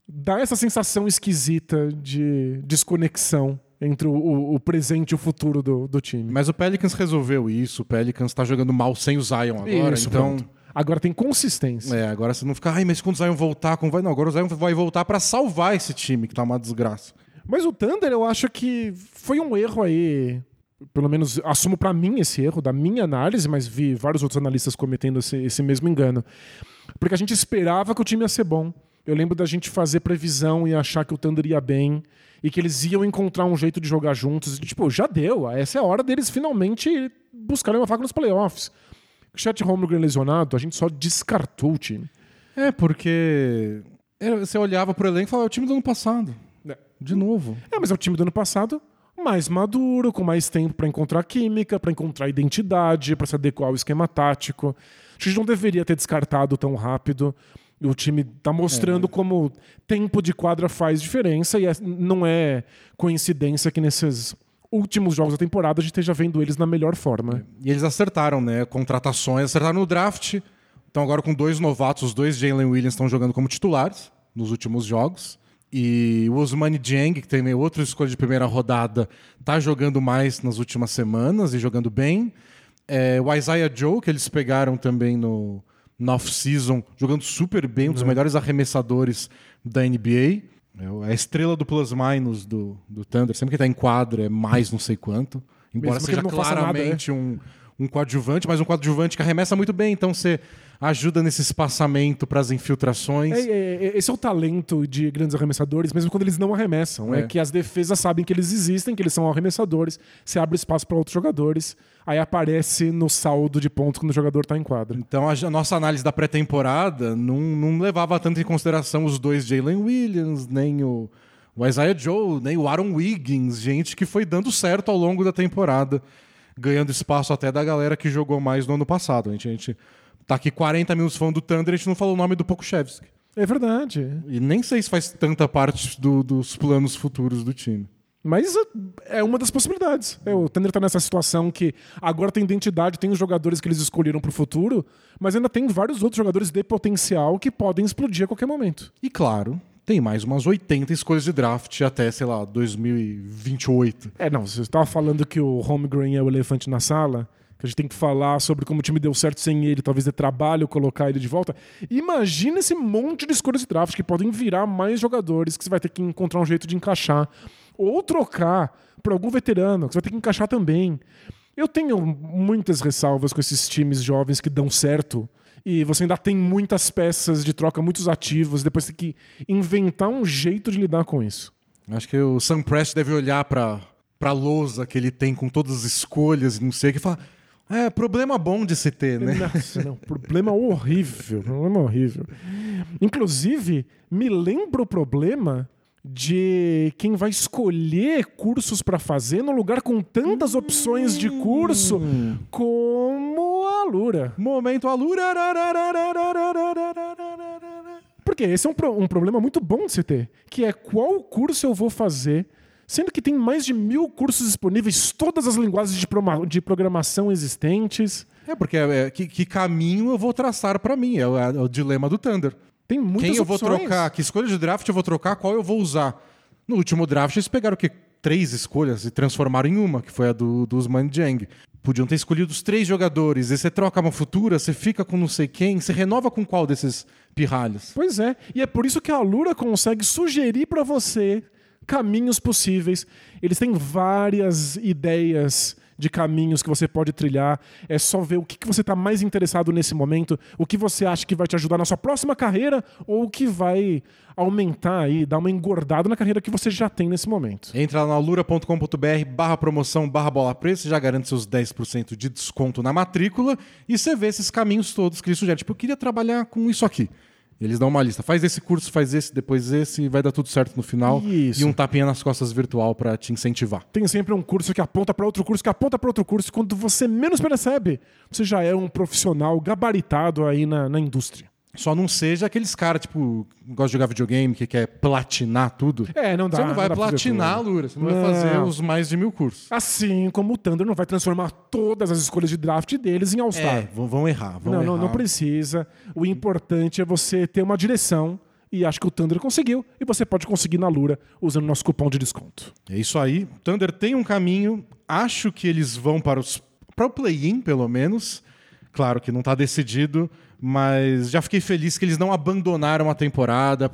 dá essa sensação esquisita de desconexão entre o, o- presente e o futuro do, do time. Mas o Pelicans resolveu isso, o Pelicans está jogando mal sem o Zion agora, Isso, então... pronto. Agora tem consistência. É, agora você não fica, ai, mas quando o Zion voltar, como vai? Não, agora o Zion vai voltar para salvar esse time, que tá uma desgraça. Mas o Thunder, eu acho que foi um erro aí. Pelo menos assumo pra mim esse erro, da minha análise, mas vi vários outros analistas cometendo esse, esse mesmo engano. Porque a gente esperava que o time ia ser bom. Eu lembro da gente fazer previsão e achar que o Thunder ia bem e que eles iam encontrar um jeito de jogar juntos. E, tipo, já deu. Essa é a hora deles finalmente buscarem uma faca nos playoffs. Chet Holmgren lesionado, a gente só descartou o time. É, porque é, você olhava pro elenco e falava, é o time do ano passado. É. De novo. É, mas é o time do ano passado mais maduro, com mais tempo pra encontrar química, pra encontrar identidade, pra se adequar ao esquema tático. A gente não deveria ter descartado tão rápido. O time tá mostrando como tempo de quadra faz diferença e é- não é coincidência que nesses últimos jogos da temporada a gente esteja vendo eles na melhor forma. E eles acertaram, né? Contratações, acertaram no draft. Então agora com dois novatos, os dois Jalen Williams estão jogando como titulares nos últimos jogos. E o Osmani Dieng, que tem outra escolha de primeira rodada, tá jogando mais nas últimas semanas e jogando bem. É, o Isaiah Joe, que eles pegaram também no, no off-season, jogando super bem, um dos melhores arremessadores da NBA. É é a estrela do plus-minus do, do Thunder. Sempre que tá em quadra é mais não sei quanto. Embora Mesmo seja faça nada, claramente um, um coadjuvante, mas um coadjuvante que arremessa muito bem. Então você ajuda nesse espaçamento para as infiltrações. É, é, é, esse é o talento de grandes arremessadores, mesmo quando eles não arremessam. É. É. que as defesas sabem que eles existem, que eles são arremessadores, você abre espaço para outros jogadores, aí aparece no saldo de pontos quando o jogador está em quadra. Então a, a nossa análise da pré-temporada não, não levava tanto em consideração os dois Jalen Williams, nem o, o Isaiah Joe, nem o Aaron Wiggins, gente que foi dando certo ao longo da temporada, ganhando espaço até da galera que jogou mais no ano passado. A gente, a gente tá aqui 40 minutos falando do Thunder, a gente não falou o nome do Pokushevski. É verdade. E nem sei se faz tanta parte do- dos planos futuros do time. Mas uh, é uma das possibilidades. É, o Thunder tá nessa situação que agora tem identidade, tem os jogadores que eles escolheram pro futuro, mas ainda tem vários outros jogadores de potencial que podem explodir a qualquer momento. E claro, tem mais umas 80 escolhas de draft até, sei lá, 2028. É, não, você estava falando que o Holmgren é o elefante na sala, que a gente tem que falar sobre como o time deu certo sem ele, talvez dê trabalho colocar ele de volta. Imagina esse monte de escolhas de draft que podem virar mais jogadores que você vai ter que encontrar um jeito de encaixar. Ou trocar por algum veterano, que você vai ter que encaixar também. Eu tenho muitas ressalvas com esses times jovens que dão certo. E você ainda tem muitas peças de troca, muitos ativos, depois tem que inventar um jeito de lidar com isso. Acho que o Sam Prest deve olhar pra, pra lousa que ele tem com todas as escolhas e não sei o que e falar. É, problema bom de se ter, né? Nossa, não. Problema horrível. Problema horrível. Inclusive, me lembra o problema de quem vai escolher cursos pra fazer num lugar com tantas opções de curso como a Lura. Momento alura. Porque esse é um, pro- um problema muito bom de se ter, que é qual curso eu vou fazer, sendo que tem mais de mil cursos disponíveis, todas as linguagens de, de programação existentes. É, porque é, que, que caminho eu vou traçar pra mim? É o, é o dilema do Thunder. Tem muitas Quem eu vou opções. trocar? Que escolha de draft eu vou trocar? Qual eu vou usar? No último draft, eles pegaram o quê? Três escolhas e transformaram em uma, que foi a do, do Usman Jang. Podiam ter escolhido os três jogadores. E você troca uma futura, você fica com não sei quem, você renova com qual desses pirralhos? Pois é, e é por isso que a Lura consegue sugerir pra você caminhos possíveis. Eles têm várias ideias de caminhos que você pode trilhar. É só ver o que que você está mais interessado nesse momento, o que você acha que vai te ajudar na sua próxima carreira ou o que vai aumentar aí, dar uma engordada na carreira que você já tem nesse momento. Entra lá na alura.com.br barra promoção barra bola presa, já garante seus 10% de desconto na matrícula e você vê esses caminhos todos que ele sugere. Tipo, eu queria trabalhar com isso aqui. Eles dão uma lista. Faz esse curso, faz esse, depois esse, e vai dar tudo certo no final. Isso. E um tapinha nas costas virtual pra te incentivar. Tem sempre um curso que aponta para outro curso, que aponta para outro curso. Quando você menos percebe, você já é um profissional gabaritado aí na, na indústria. Só não seja aqueles caras, tipo, que gostam de jogar videogame, que quer platinar tudo. É, não dá. Você não vai fazer platinar, tudo. Lura. Você não, vai Não. fazer os mais de mil cursos. Assim como o Thunder não vai transformar todas as escolhas de draft deles em All-Star. É, vão, vão errar. Vão não, não, errar. não precisa. O importante é você ter uma direção. E acho que o Thunder conseguiu. E você pode conseguir na Lura usando nosso cupom de desconto. É isso aí. Thunder tem um caminho. Acho que eles vão para os para o play-in, pelo menos. Claro que não está decidido, mas já fiquei feliz que eles não abandonaram a temporada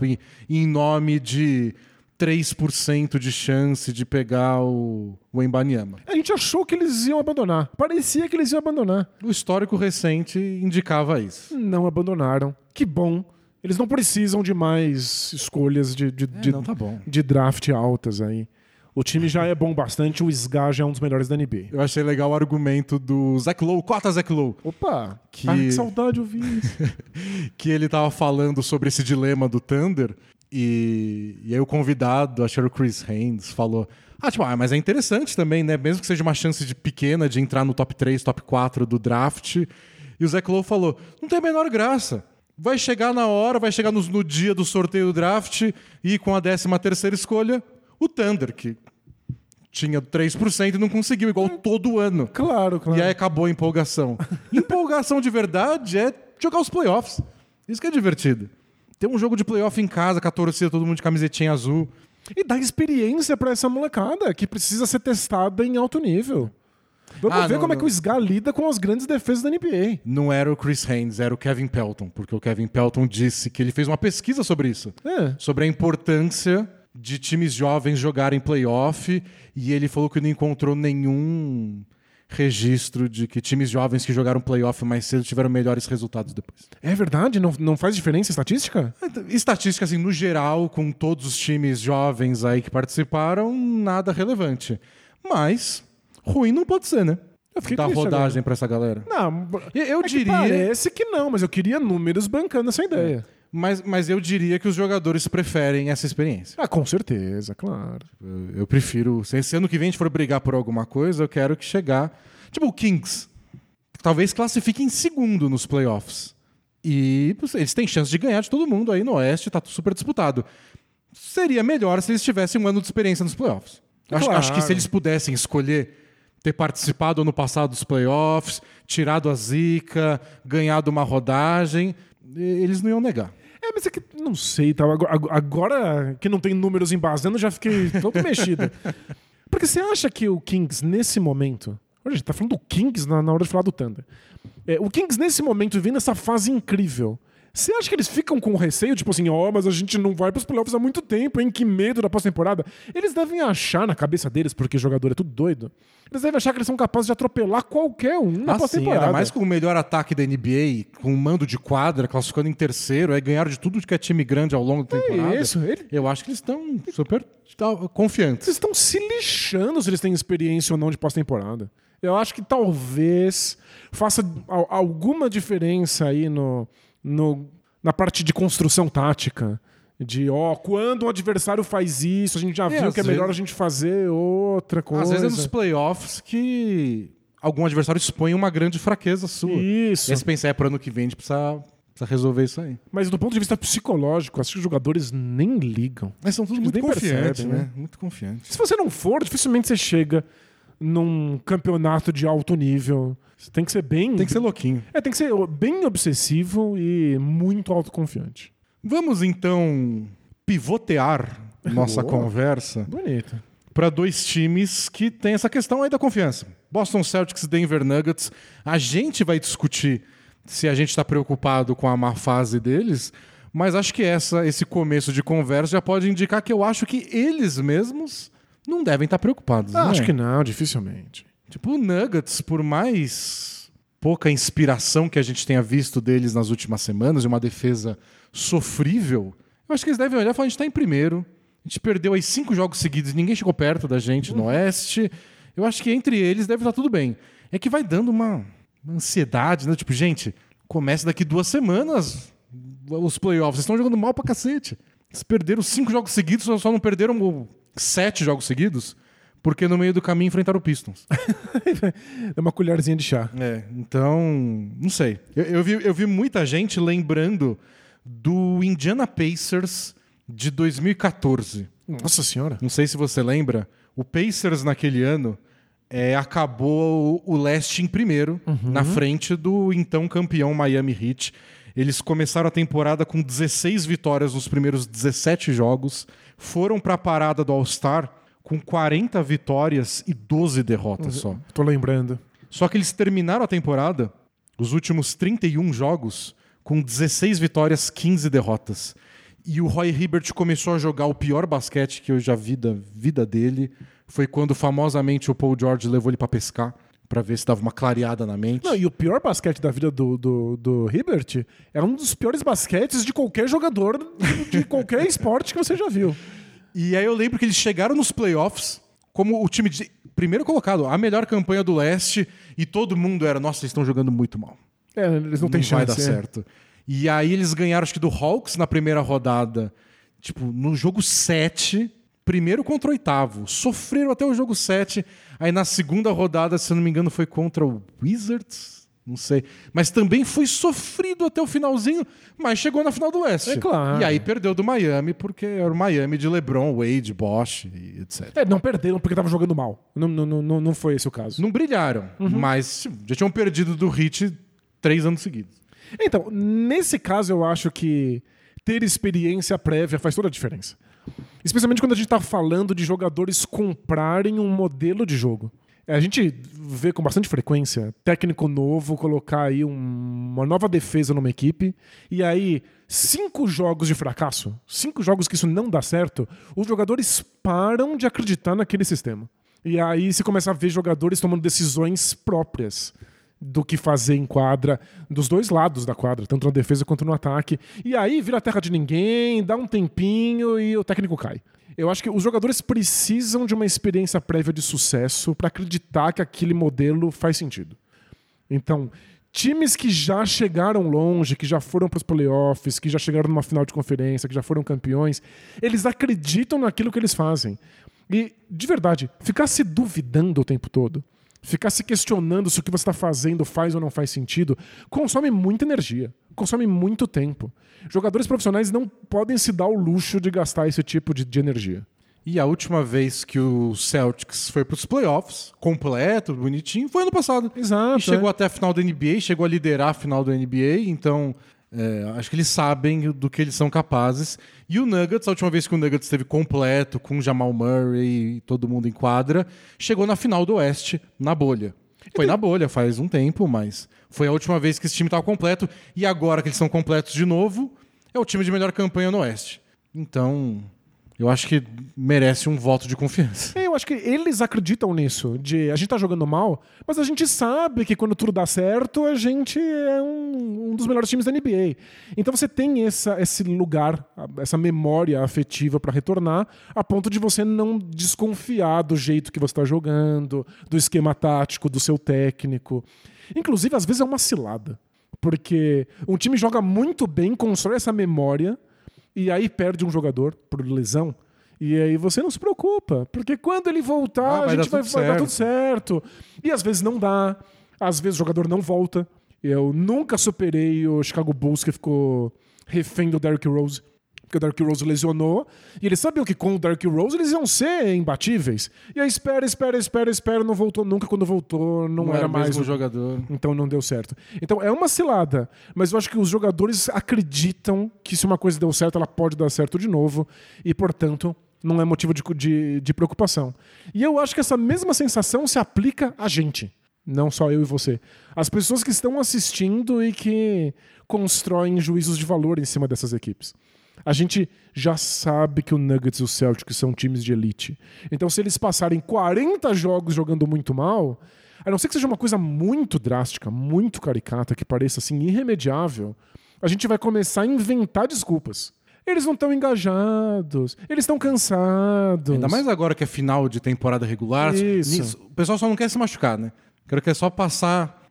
em, nome de 3% de chance de pegar o, o Embanyama. A gente achou que eles iam abandonar. Parecia que eles iam abandonar. O histórico recente indicava isso. Não abandonaram. Que bom. Eles não precisam de mais escolhas de, de, de, não, tá de draft altas aí. O time já é bom bastante, o SGA já é um dos melhores da NBA. Eu achei legal o argumento do Zach Lowe, cota Zach Lowe, Opa! Que- Ai, que saudade eu vi isso. que ele tava falando sobre esse dilema do Thunder e, e aí o convidado, acho que era o Chris Haynes, falou ah, tipo, ah, mas é interessante também, né? Mesmo que seja uma chance de pequena de entrar no top 3, top 4 do draft. E o Zach Lowe falou, não tem a menor graça. Vai chegar na hora, vai chegar no, no dia do sorteio do draft e com a 13 terceira escolha, o Thunder, que tinha 3% e não conseguiu, igual todo ano. Claro, claro. E aí acabou a empolgação. empolgação de verdade é jogar os playoffs. Isso que é divertido. Ter um jogo de playoff em casa, com a torcida, todo mundo de camisetinha azul. E dá experiência pra essa molecada que precisa ser testada em alto nível. Vamos Ah, ver não, como é não. que o SGA lida com as grandes defesas da NBA. Não era o Chris Haynes, era o Kevin Pelton, porque o Kevin Pelton disse que ele fez uma pesquisa sobre isso. É. Sobre a importância de times jovens jogarem playoff, e ele falou que não encontrou nenhum registro de que times jovens que jogaram playoff mais cedo tiveram melhores resultados depois. É verdade? Não, não faz diferença estatística? Estatística, assim, no geral, com todos os times jovens aí que participaram, nada relevante. Mas, ruim não pode ser, né? Eu fiquei Dar rodagem pra essa galera. Não, Eu, é que diria. parece que não, mas eu queria números bancando essa ideia. Mas, mas eu diria que os jogadores preferem essa experiência. Ah, com certeza, claro. Eu, eu prefiro. Se esse ano que vem a gente for brigar por alguma coisa, eu quero que chegar. Tipo o Kings. Talvez classifique em segundo nos playoffs. E eles têm chance de ganhar de todo mundo aí no Oeste, tá super disputado. Seria melhor se eles tivessem um ano de experiência nos playoffs. Acho, Claro. acho que se eles pudessem escolher ter participado ano passado dos playoffs, tirado a zica, ganhado uma rodagem, eles não iam negar. É, mas é que não sei, tá? Agora, agora que não tem números embasando, já fiquei todo mexido. Porque você acha que o Kings, nesse momento. Olha, a gente tá falando do Kings na, na hora de falar do Thunder. É, o Kings, nesse momento, vem nessa fase incrível. Você acha que eles ficam com receio, tipo assim, ó, mas a gente não vai pros playoffs há muito tempo, hein? Que medo da pós-temporada. Eles devem achar na cabeça deles, porque jogador é tudo doido, eles devem achar que eles são capazes de atropelar qualquer um na Ah, pós-temporada. ainda mais com o melhor ataque da NBA, com o mando de quadra, classificando em terceiro, aí ganharam de tudo que é time grande ao longo da temporada. isso, ele- Eu acho que eles estão super tá, confiantes. Vocês estão se lixando se eles têm experiência ou não de pós-temporada. Eu acho que talvez faça al- alguma diferença aí no, no- na parte de construção tática. De, ó, quando o adversário faz isso, a gente já É, viu que é melhor a vezes- gente fazer outra coisa. Às vezes é nos playoffs que algum adversário expõe uma grande fraqueza sua. Isso. E aí você pensar, é pro ano que vem, a gente precisa, precisa resolver isso aí. Mas do ponto de vista psicológico, acho que os jogadores nem ligam. Mas são todos muito confiantes, percebem, né? Muito confiantes. Se você não for, dificilmente você chega num campeonato de alto nível. Você tem que ser bem. Tem que ser louquinho. É, tem que ser bem obsessivo e muito autoconfiante. Vamos então pivotear nossa Boa. conversa Bonito. para dois times que têm essa questão aí da confiança. Boston Celtics e Denver Nuggets. A gente vai discutir se a gente está preocupado com a má fase deles, mas acho que essa, esse começo de conversa já pode indicar que eu acho que eles mesmos não devem estar preocupados. Ah, né? acho que não, dificilmente. Tipo, o Nuggets, por mais pouca inspiração que a gente tenha visto deles nas últimas semanas, e uma defesa sofrível, eu acho que eles devem olhar e falar: a gente tá em primeiro, a gente perdeu aí cinco jogos seguidos, ninguém chegou perto da gente no Oeste. Eu acho que entre eles deve estar tudo bem. É que vai dando uma, uma ansiedade, né? Tipo, gente, começa daqui duas semanas os playoffs. Vocês estão jogando mal pra cacete. Eles perderam cinco jogos seguidos, só- só não perderam sete jogos seguidos, porque no meio do caminho enfrentaram o Pistons. É uma colherzinha de chá. É, então, não sei. Eu, eu vi, eu vi muita gente lembrando do Indiana Pacers de 2014. Nossa senhora. Não sei se você lembra. O Pacers naquele ano é, acabou o, o leste em primeiro, na frente do então campeão Miami Heat. Eles começaram a temporada com 16 vitórias nos primeiros 17 jogos, foram para a parada do All-Star com 40 vitórias e 12 derrotas só. Tô lembrando. Só que eles terminaram a temporada, os últimos 31 jogos, com 16 vitórias, 15 derrotas. E o Roy Hibbert começou a jogar o pior basquete que eu já vi da vida dele. Foi quando famosamente o Paul George levou ele pra pescar, pra ver se dava uma clareada na mente. Não, e o pior basquete da vida do, do, do Hibbert é um dos piores basquetes de qualquer jogador de qualquer esporte que você já viu. E aí eu lembro que eles chegaram nos playoffs como o time de primeiro colocado, a melhor campanha do leste, e todo mundo era, nossa, eles estão jogando muito mal. É, eles não têm chance. vai dar é. certo. E aí eles ganharam, acho que do Hawks na primeira rodada. Tipo, no jogo 7, primeiro contra o oitavo. Sofreram até o jogo 7. Aí na segunda rodada, se eu não me engano, foi contra o Wizards. Não sei. Mas também foi sofrido até o finalzinho, mas chegou na final do leste. É claro. E aí perdeu do Miami, porque era o Miami de LeBron, Wade, Bosch e etc. É, não perderam porque tava jogando mal. Não, não, não, não foi esse o caso. Não brilharam, Uhum. mas já tinham perdido do Heat três anos seguidos. Então, nesse caso, eu acho que ter experiência prévia faz toda a diferença. Especialmente quando a gente está falando de jogadores comprarem um modelo de jogo. É, A gente vê com bastante frequência técnico novo colocar aí um- uma nova defesa numa equipe e aí cinco jogos de fracasso, cinco jogos que isso não dá certo, os jogadores param de acreditar naquele sistema. E aí você começa a ver jogadores tomando decisões próprias do que fazer em quadra, dos dois lados da quadra, tanto na defesa quanto no ataque. E aí vira terra de ninguém, dá um tempinho e o técnico cai. Eu acho que os jogadores precisam de uma experiência prévia de sucesso para acreditar que aquele modelo faz sentido. Então, times que já chegaram longe, que já foram para os playoffs, que já chegaram numa final de conferência, que já foram campeões, eles acreditam naquilo que eles fazem. E, de verdade, ficar se duvidando o tempo todo, ficar se questionando se o que você está fazendo faz ou não faz sentido, consome muita energia, consome muito tempo. Jogadores profissionais não podem se dar o luxo de gastar esse tipo de, de energia. E a última vez que o Celtics foi para os playoffs, completo, bonitinho, foi ano passado. Exato, E chegou é. até a final da NBA, chegou a liderar a final da NBA, então é, acho que eles sabem do que eles são capazes. E o Nuggets, a última vez que o Nuggets esteve completo, com Jamal Murray e todo mundo em quadra, chegou na final do Oeste, na bolha. Foi na bolha faz um tempo, mas foi a última vez que esse time estava completo. E agora que eles são completos de novo, é o time de melhor campanha no Oeste. Então, eu acho que merece um voto de confiança. É, Eu acho que eles acreditam nisso, de a gente tá jogando mal, mas a gente sabe que quando tudo dá certo, a gente é um, um dos melhores times da NBA. Então você tem essa, esse lugar, essa memória afetiva para retornar, a ponto de você não desconfiar do jeito que você tá jogando, do esquema tático, do seu técnico. Inclusive, às vezes é uma cilada. Porque um time joga muito bem, constrói essa memória, e aí perde um jogador por lesão. E aí você não se preocupa, porque quando ele voltar, Ah, a gente vai, vai dar tudo certo. E às vezes não dá, às vezes o jogador não volta. Eu nunca superei o Chicago Bulls que ficou refém do Derrick Rose. Porque o Derrick Rose lesionou. E eles sabiam que com o Derrick Rose eles iam ser imbatíveis. E aí espera, espera, espera, espera, não voltou nunca. Quando voltou, não, era, era mais mesmo o jogador. então não deu certo. Então é uma cilada, mas eu acho que os jogadores acreditam que se uma coisa deu certo, ela pode dar certo de novo e, portanto, não é motivo de, de, de preocupação. E eu acho que essa mesma sensação se aplica a gente, não só eu e você. As pessoas que estão assistindo e que constroem juízos de valor em cima dessas equipes. A gente já sabe que o Nuggets e o Celtics são times de elite. Então, se eles passarem 40 jogos jogando muito mal, a não ser que seja uma coisa muito drástica, muito caricata, que pareça assim irremediável, a gente vai começar a inventar desculpas. Eles não estão engajados, eles estão cansados. Ainda mais agora que é final de temporada regular. Isso. nisso- O pessoal só não quer se machucar, né? Quero que é só passar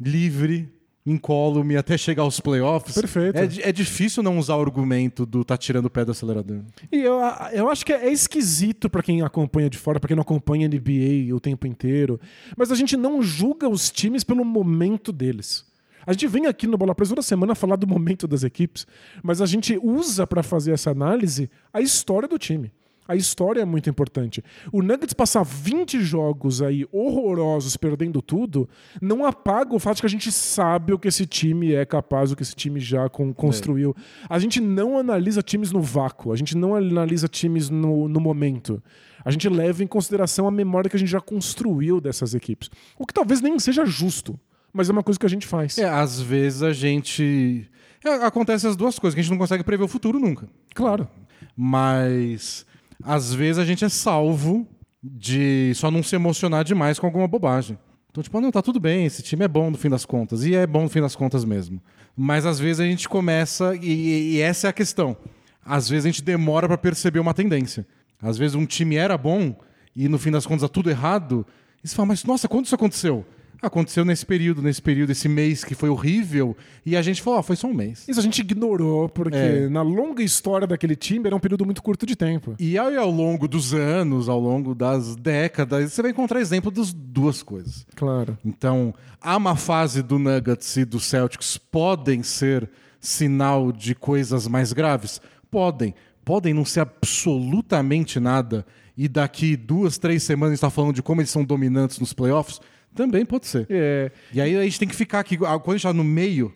livre incólume até chegar aos playoffs. Perfeito. É, é difícil não usar o argumento do tá tirando o pé do acelerador. E eu, eu acho que é esquisito pra quem acompanha de fora, pra quem não acompanha a NBA o tempo inteiro. Mas a gente não julga os times pelo momento deles. A gente vem aqui no Bola Presa toda semana falar do momento das equipes, mas a gente usa pra fazer essa análise a história do time. A história é muito importante. O Nuggets passar 20 jogos aí horrorosos perdendo tudo, não apaga o fato de que a gente sabe o que esse time é capaz, o que esse time já con- construiu. A gente não analisa times no vácuo, a gente não analisa times no, no momento. A gente leva em consideração a memória que a gente já construiu dessas equipes. O que talvez nem seja justo, mas é uma coisa que a gente faz. É, às vezes a gente. é, acontece as duas coisas, que a gente não consegue prever o futuro nunca. Claro. Mas às vezes a gente é salvo de só não se emocionar demais com alguma bobagem. Então, tipo, não, tá tudo bem, esse time é bom no fim das contas. E é bom no fim das contas mesmo. Mas às vezes a gente começa, e, e essa é a questão. Às vezes a gente demora pra perceber uma tendência. Às vezes um time era bom e no fim das contas tá tudo errado. E você fala, mas nossa, quando isso aconteceu? Aconteceu nesse período, nesse período, esse mês que foi horrível. E a gente falou, ah, foi só um mês. Isso a gente ignorou, porque É. na longa história daquele time era um período muito curto de tempo. E aí, ao longo dos anos, ao longo das décadas, você vai encontrar exemplo das duas coisas. Claro. Então, a má fase do Nuggets e do Celtics podem ser sinal de coisas mais graves? Podem. Podem não ser absolutamente nada. E daqui duas, três semanas está falando de como eles são dominantes nos playoffs? Também pode ser. É, E aí a gente tem que ficar aqui, ah, quando a gente está no meio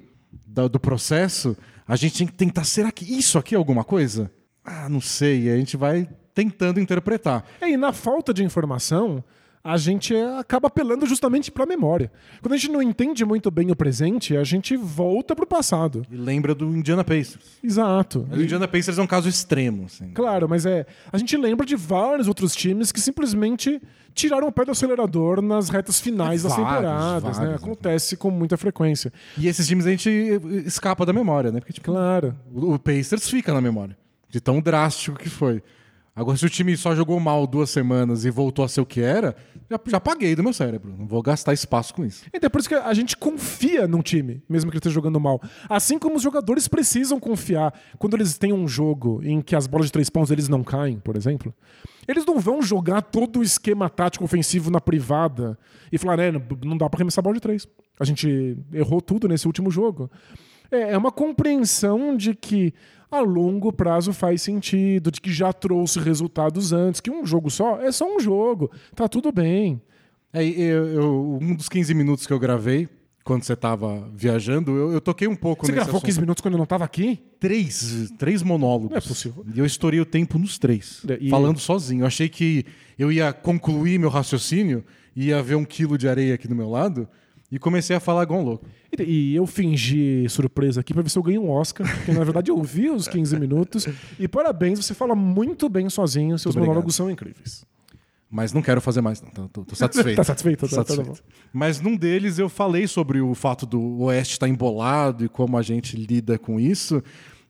da- do processo, a gente tem que tentar, será que isso aqui é alguma coisa? Ah, não sei. E a gente vai tentando interpretar. É, e na falta de informação, a gente acaba apelando justamente para a memória. Quando a gente não entende muito bem o presente, a gente volta para o passado. E lembra do Indiana Pacers. Exato. O Indiana Pacers é um caso extremo, assim. Claro, mas é. A gente lembra de vários outros times que simplesmente tiraram o pé do acelerador nas retas finais das Vários, temporadas, né? vários. Acontece com muita frequência. E esses times a gente escapa da memória, né? Porque, tipo, Claro. o Pacers fica na memória. De tão drástico que foi. Agora, se o time só jogou mal duas semanas e voltou a ser o que era, já, já paguei do meu cérebro. Não vou gastar espaço com isso. Então é por isso que a gente confia num time, mesmo que ele esteja jogando mal. Assim como os jogadores precisam confiar quando eles têm um jogo em que as bolas de três pontos eles não caem, por exemplo. Eles não vão jogar todo o esquema tático ofensivo na privada e falar, né, não dá pra arremessar a bola de três. A gente errou tudo nesse último jogo. É é uma compreensão de que a longo prazo faz sentido, de que já trouxe resultados antes, que um jogo só é só um jogo, tá tudo bem. É, eu, eu- um dos 15 minutos que eu gravei, quando você tava viajando, eu, eu toquei um pouco Você nesse gravou assunto. 15 minutos quando eu não tava aqui? Três, três monólogos. Não é possível. E eu estourei o tempo nos três, E- falando sozinho. Eu achei que eu ia concluir meu raciocínio, ia ver um quilo de areia aqui do meu lado, e comecei a falar igual um louco. E, e eu fingi surpresa aqui pra ver se eu ganho um Oscar, porque na verdade eu ouvi os 15 minutos. E parabéns, você fala muito bem sozinho, seus Muito obrigado. monólogos são incríveis. Mas não quero fazer mais, não. Tô, tô- tô satisfeito. Tá satisfeito? Tô Tá- tá satisfeito. Mas num deles eu falei sobre o fato do Oeste estar embolado e como a gente lida com isso.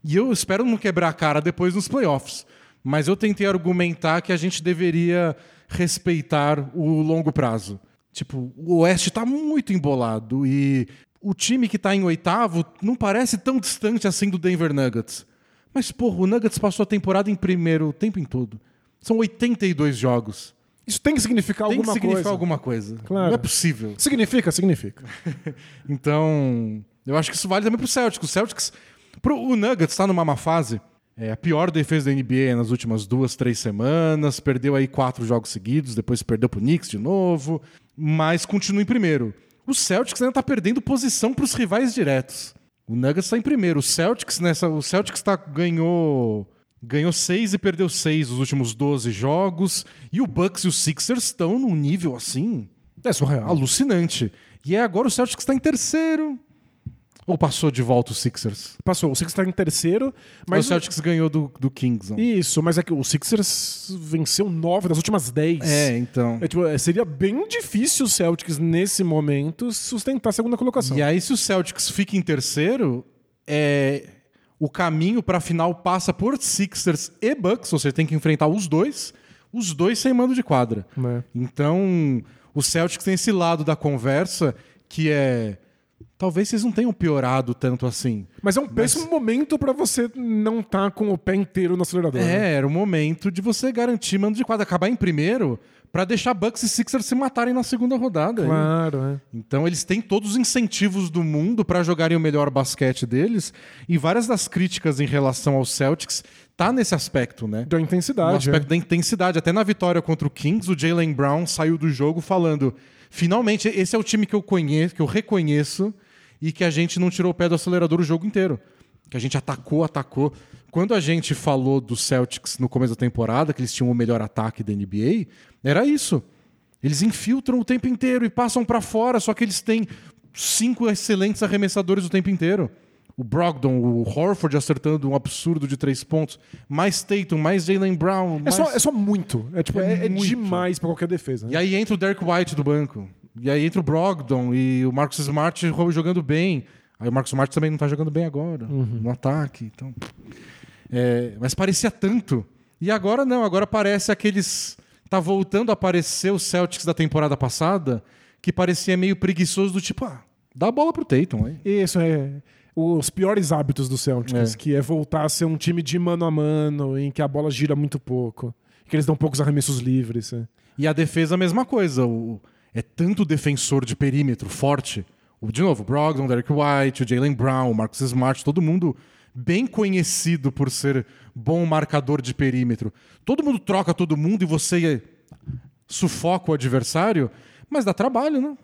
E eu espero não quebrar a cara depois nos playoffs. Mas eu tentei argumentar que a gente deveria respeitar o longo prazo. Tipo, o Oeste está muito embolado e o time que está em oitavo não parece tão distante assim do Denver Nuggets. Mas, porra, o Nuggets passou a temporada em primeiro o tempo em todo. São 82 jogos. Isso tem que significar Tem que alguma significar coisa. alguma coisa. Claro. Não é possível. Significa, significa. Então, eu acho que isso vale também pro Celtics. O Celtics, pro, o Nuggets está numa má fase. É a pior defesa da NBA nas últimas duas, três semanas. Perdeu aí quatro jogos seguidos, depois perdeu pro Knicks de novo. Mas continua em primeiro. O Celtics ainda tá perdendo posição pros rivais diretos. O Nuggets está em primeiro. O Celtics nessa, o Celtics tá, ganhou ganhou seis e perdeu seis nos últimos 12 jogos. E o Bucks e o Sixers estão num nível assim É surreal. alucinante. E é agora o Celtics está em terceiro. Ou passou de volta o Sixers? Passou. O Sixers tá em terceiro, Mas o Celtics ganhou do, do Kings. não? Isso, mas é que o Sixers venceu nove das últimas dez. É, então. É, tipo, é, seria bem difícil o Celtics, nesse momento, sustentar a segunda colocação. E aí, se o Celtics fica em terceiro, é, o caminho para a final passa por Sixers e Bucks, ou seja, tem que enfrentar os dois, os dois sem mando de quadra. Né? Então, o Celtics tem esse lado da conversa que é talvez vocês não tenham piorado tanto assim. Mas é um péssimo momento pra você não estar com o pé inteiro no acelerador. né? É, era o momento de você garantir mando de quadra, acabar em primeiro pra deixar Bucks e Sixers se matarem na segunda rodada. Claro, é. Então eles têm todos os incentivos do mundo pra jogarem o melhor basquete deles e várias das críticas em relação aos Celtics tá nesse aspecto, né? Da No intensidade. aspecto da intensidade. Até na vitória contra o Kings, o Jalen Brown saiu do jogo falando: finalmente, esse é o time que eu conheço, que eu reconheço, e que a gente não tirou o pé do acelerador o jogo inteiro. Que a gente atacou, atacou. Quando a gente falou dos Celtics no começo da temporada, que eles tinham o melhor ataque da NBA, era isso. Eles infiltram o tempo inteiro e passam pra fora, só que eles têm cinco excelentes arremessadores o tempo inteiro. O Brogdon, o Horford acertando um absurdo de três pontos. Mais Tatum, mais Jalen Brown. É mais- só, é só muito. É, tipo, é, é muito. demais pra qualquer defesa. né? E aí entra o Derek White do banco. E aí entra o Brogdon e o Marcus Smart jogando bem. Aí o Marcus Smart também não tá jogando bem agora, no ataque. Então... É, mas parecia tanto. E agora não, agora parece aqueles. Tá voltando a aparecer os Celtics da temporada passada, que parecia meio preguiçoso, do tipo, ah, dá a bola pro Tatum aí. Isso é os piores hábitos do Celtics, É. que é voltar a ser um time de mano a mano, em que a bola gira muito pouco, que eles dão poucos arremessos livres. é. E a defesa, a mesma coisa. O- é tanto defensor de perímetro forte. De novo, o Brogdon, Derek White, o Jalen Brown, o Marcus Smart, todo mundo bem conhecido por ser bom marcador de perímetro. Todo mundo troca todo mundo e você sufoca o adversário, mas dá trabalho, né?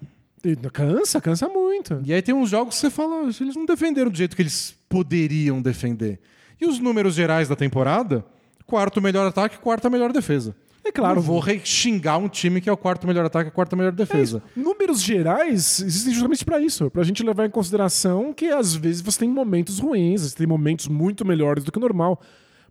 E cansa, cansa muito. E aí tem uns jogos que você fala, "Ah, eles não defenderam do jeito que eles poderiam defender. E os números gerais da temporada, quarto melhor ataque, quarta melhor defesa. É claro, Não vou re- xingar um time que é o quarto melhor ataque, a quarta melhor defesa. Números gerais existem justamente para isso, pra gente levar em consideração que às vezes você tem momentos ruins, você tem momentos muito melhores do que o normal.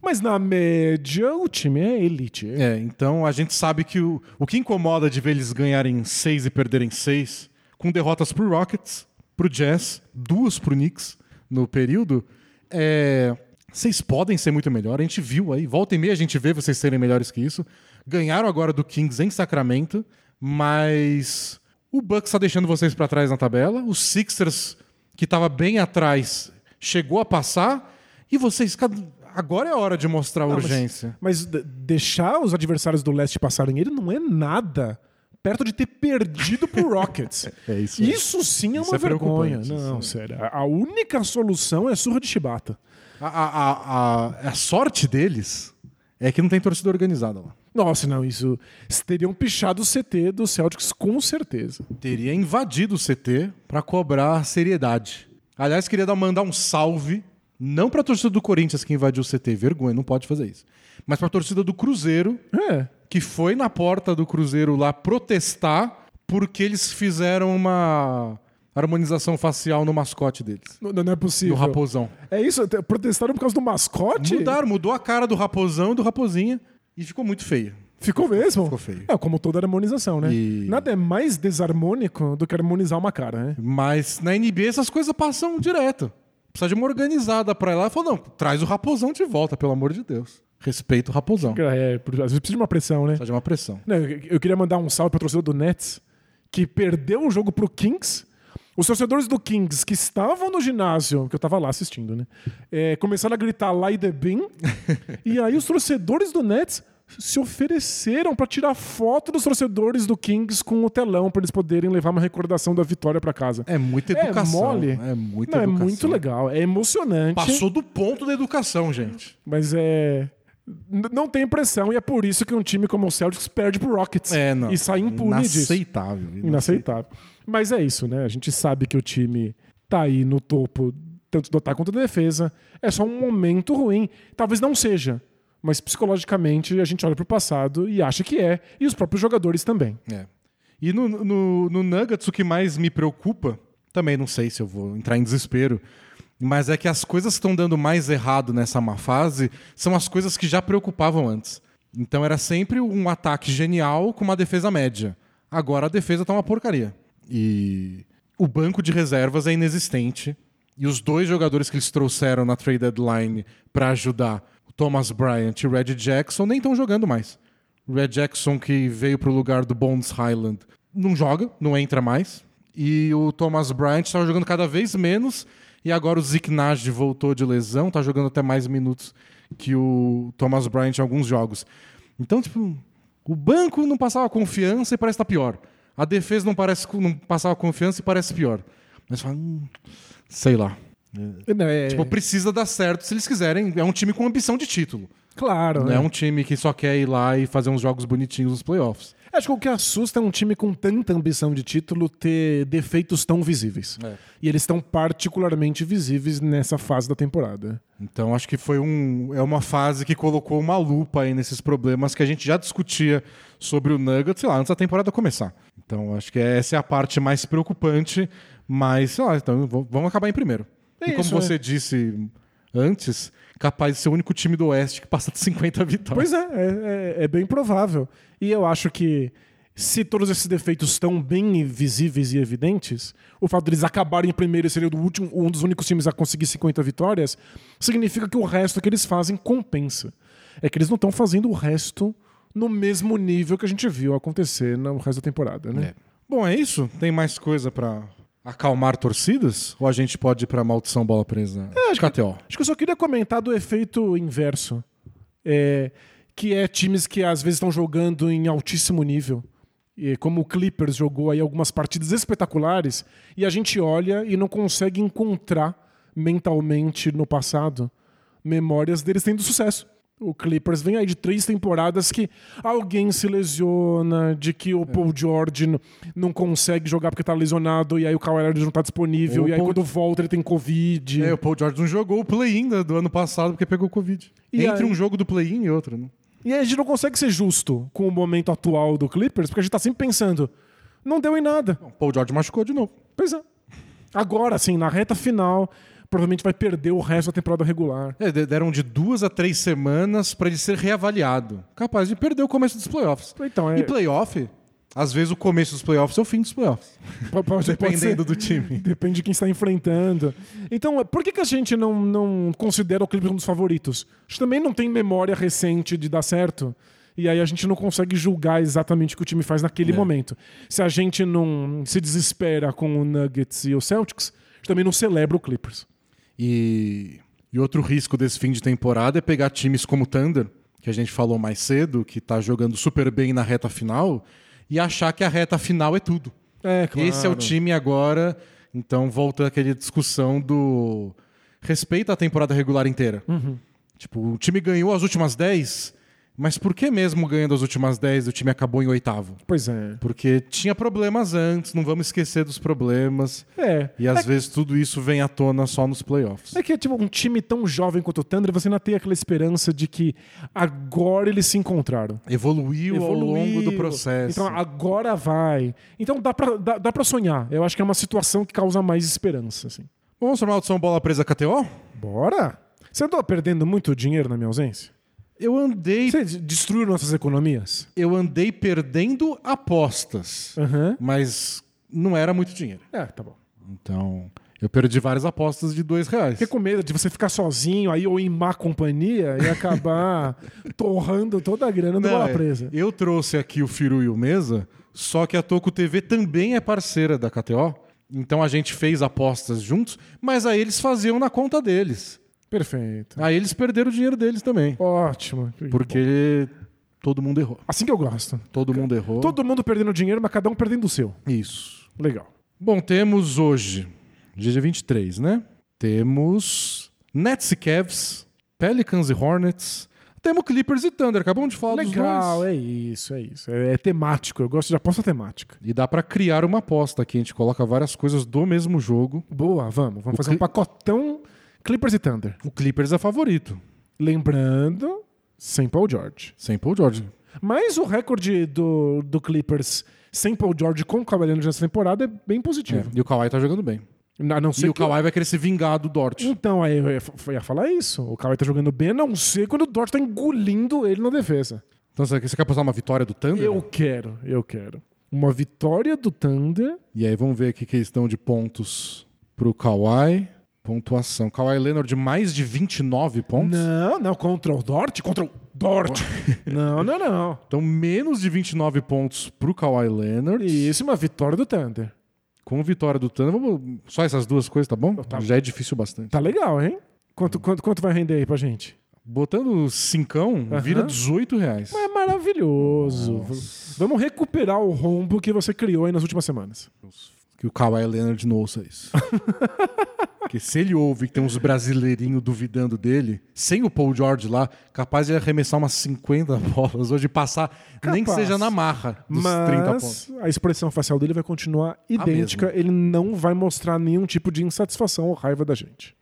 Mas na média, o time é elite. É, então a gente sabe que o, o que incomoda de ver eles ganharem seis e perderem seis, com derrotas pro Rockets, pro Jazz, duas pro Knicks no período, é. Vocês podem ser muito melhor, a gente viu aí, volta e meia a gente vê vocês serem melhores que isso. Ganharam agora do Kings em Sacramento, mas o Bucks está deixando vocês para trás na tabela. Os Sixers, que estava bem atrás, chegou a passar. E vocês, agora é a hora de mostrar a mas- urgência. Mas de- deixar os adversários do leste passarem ele não é nada perto de ter perdido pro Rockets. É isso. Isso sim é Isso uma é vergonha. Não, isso sério. A única solução é surra de chibata. A, a, a, a- a sorte deles é que não tem torcida organizada lá. Nossa, não, isso. Teriam pichado o CT do Celtics com certeza. Teria invadido o CT para cobrar seriedade. Aliás, queria dar, mandar um salve, não para a torcida do Corinthians que invadiu o CT, vergonha, não pode fazer isso. Mas para a torcida do Cruzeiro, É. que foi na porta do Cruzeiro lá protestar porque eles fizeram uma harmonização facial no mascote deles, Não, não é possível. no raposão. É isso? Protestaram por causa do mascote? Mudaram, mudou a cara do raposão e do raposinha e ficou muito feio. Ficou mesmo? Ficou feio. É, como toda harmonização, né? E- Nada é mais desarmônico do que harmonizar uma cara, né? Mas na NBA essas coisas passam direto. Precisa de uma organizada pra ir lá e falar, não, traz o raposão de volta, pelo amor de Deus. Respeita o raposão. É, às vezes precisa de uma pressão, né? Precisa de uma pressão. Não, eu eu queria mandar um salve pra torcedor do Nets, que perdeu o jogo pro Kings. Os torcedores do Kings que estavam no ginásio, que eu tava lá assistindo, né? é, começaram a gritar Lai the Bean. e aí os torcedores do Nets se ofereceram pra tirar foto dos torcedores do Kings com o telão pra eles poderem levar uma recordação da vitória pra casa. É muita É educação. mole. É muita Não, é educação. muito legal, é emocionante. Passou do ponto da educação, gente. Mas é. Não tem pressão, e é por isso que um time como o Celtics perde pro Rockets. É, não. E sai impune disso. Inaceitável. Inaceitável. Mas é isso, né? A gente sabe que o time tá aí no topo, tanto do ataque quanto da defesa. É só um momento ruim. Talvez não seja. Mas psicologicamente a gente olha pro passado e acha que é. E os próprios jogadores também. É. E no, no, no Nuggets, o que mais me preocupa, também não sei se eu vou entrar em desespero, mas é que as coisas que estão dando mais errado nessa má fase são as coisas que já preocupavam antes. Então era sempre um ataque genial com uma defesa média. Agora a defesa tá uma porcaria. E o banco de reservas é inexistente. E os dois jogadores que eles trouxeram na trade deadline para ajudar, o Thomas Bryant e o Red Jackson, nem estão jogando mais. O Red Jackson, que veio pro lugar do Bones Highland, não joga, não entra mais. E o Thomas Bryant estava jogando cada vez menos. E agora o Zeke voltou de lesão, tá jogando até mais minutos que o Thomas Bryant em alguns jogos. Então, tipo, o banco não passava confiança e parece estar tá pior. A defesa não parece não passava confiança e parece pior. Mas fala, hum, sei lá. Não, é... Tipo, precisa dar certo se eles quiserem. É um time com ambição de título. Claro. Não né? é um time que só quer ir lá e fazer uns jogos bonitinhos nos playoffs. Acho que o que assusta é um time com tanta ambição de título ter defeitos tão visíveis. É. E eles estão particularmente visíveis nessa fase da temporada. Então acho que foi um, é uma fase que colocou uma lupa aí nesses problemas que a gente já discutia sobre o Nuggets, sei lá, antes da temporada começar. Então acho que essa é a parte mais preocupante, mas sei lá, então vamos acabar em primeiro. É e como isso, você disse antes, capaz de ser o único time do Oeste que passa de 50 vitórias. Pois é, é, é, é bem provável. E eu acho que se todos esses defeitos estão bem visíveis e evidentes, o fato deles acabarem em primeiro e serem o último, um dos únicos times a conseguir 50 vitórias, significa que o resto que eles fazem compensa. É que eles não estão fazendo o resto no mesmo nível que a gente viu acontecer no resto da temporada, né? É. Bom, é isso? Tem mais coisa para acalmar torcidas? Ou a gente pode ir pra maldição bola presa? É, acho, KTO. acho que eu só queria comentar do efeito inverso. É, que é times que às vezes estão jogando em altíssimo nível. E como o Clippers jogou aí algumas partidas espetaculares, e a gente olha e não consegue encontrar mentalmente no passado memórias deles tendo sucesso. O Clippers vem aí de três temporadas que alguém se lesiona, de que o Paul George não consegue jogar porque tá lesionado, e aí o Kawhi Leonard não tá disponível, O e aí Paul- quando volta ele tem Covid. É, o Paul George não jogou o play-in do- do ano passado porque pegou Covid. E Entre aí- um jogo do play-in e outro, né? E aí a gente não consegue ser justo com o momento atual do Clippers, porque a gente tá sempre pensando, não deu em nada. O Paul George machucou de novo. Pois é. Agora, assim, na reta final, provavelmente vai perder o resto da temporada regular. É, de- deram de duas a três semanas pra ele ser reavaliado. Capaz de perder o começo dos playoffs. Então, é. E playoff, às vezes o começo dos playoffs é o fim dos playoffs. Pode- pode- pode Dependendo ser. do time. Depende de quem está enfrentando. Então, por que, que a gente não, não considera o Clippers um dos favoritos? A gente também não tem memória recente de dar certo. E aí a gente não consegue julgar exatamente o que o time faz naquele É. momento. Se a gente não se desespera com o Nuggets e o Celtics, a gente também não celebra o Clippers. E, e outro risco desse fim de temporada é pegar times como o Thunder, que a gente falou mais cedo, que tá jogando super bem na reta final, e achar que a reta final é tudo. É, Esse é o time agora, então volta aquela discussão do respeito à temporada regular inteira. Tipo, o time ganhou as últimas 10, mas por que mesmo ganhando as últimas 10 o time acabou em oitavo? Pois é. Porque tinha problemas antes, não vamos esquecer dos problemas. É. E às vezes tudo isso vem à tona só nos playoffs. É que tipo, um time tão jovem quanto o Thunder, você ainda tem aquela esperança de que agora eles se encontraram. Evoluiu, ao longo do processo. Então agora vai. Então dá pra, dá, dá pra sonhar. Eu acho que é uma situação que causa mais esperança. Assim. Vamos formar maldição bola presa KTO? Bora! Você andou perdendo muito dinheiro na minha ausência? Eu andei, Você destruiu nossas economias? eu andei perdendo apostas, Aham. mas não era muito dinheiro. É, tá bom. Então, eu perdi várias apostas de dois reais. Fiquei com medo de você ficar sozinho aí ou em má companhia e acabar torrando toda a grana Não, bola é, presa. Eu trouxe aqui o Firu e o Mesa, só que a Toco TV também é parceira da KTO. Então a gente fez apostas juntos, mas aí eles faziam na conta deles. Perfeito. Aí eles perderam o dinheiro deles também. Ótimo. Porque todo mundo errou. Assim que eu gosto. Todo mundo errou. Todo mundo perdendo dinheiro, mas cada um perdendo o seu. Isso. Legal. Bom, temos hoje, dia 23, né? Temos Nets e Cavs, Pelicans e Hornets. Temos Clippers e Thunder. Acabamos de falar Legal, dos dois. é isso, é isso. É, é temático. Eu gosto de aposta temática. E dá pra criar uma aposta aqui. A gente coloca várias coisas do mesmo jogo. Boa, vamos. Vamos O fazer Cli- um pacotão Clippers e Thunder. O Clippers é favorito. Lembrando, sem Paul George. Sem Paul George. Mas o recorde do, do Clippers sem Paul George com o Cavaliers nessa temporada é bem É, positivo. E o Kawhi tá jogando bem. A não ser E o que- Kawhi vai querer se vingar do Dort. Então, aí eu ia, eu ia falar isso. O Kawhi tá jogando bem, a não ser quando o Dort tá engolindo ele na defesa. Então você você quer apostar uma vitória do Thunder? Eu quero, eu quero. Uma vitória do Thunder. E aí vamos ver aqui que eles estão de pontos pro Kawhi. Pontuação. Kawhi Leonard de mais de 29 pontos. Não, não, contra o Dort? Contra o Dort. não, não, não. Então menos de 29 pontos pro Kawhi Leonard. Isso, uma vitória do Thunder. Com vitória do Tana, vamos só essas duas coisas, tá bom? Tá. Já é difícil bastante. Tá legal, hein? Quanto, quanto, quanto vai render aí pra gente? Botando cincão, vira 18 reais. É maravilhoso. Vamos recuperar o rombo que você criou aí nas últimas semanas. Que o Kawhi Leonard não ouça isso. Porque se ele ouve que tem uns brasileirinhos duvidando dele, sem o Paul George lá, capaz de arremessar umas 50 bolas hoje e passar, nem que Capaz. seja na marra dos 30 pontos. Mas a expressão facial dele vai continuar idêntica. Ele não vai mostrar nenhum tipo de insatisfação ou raiva da gente.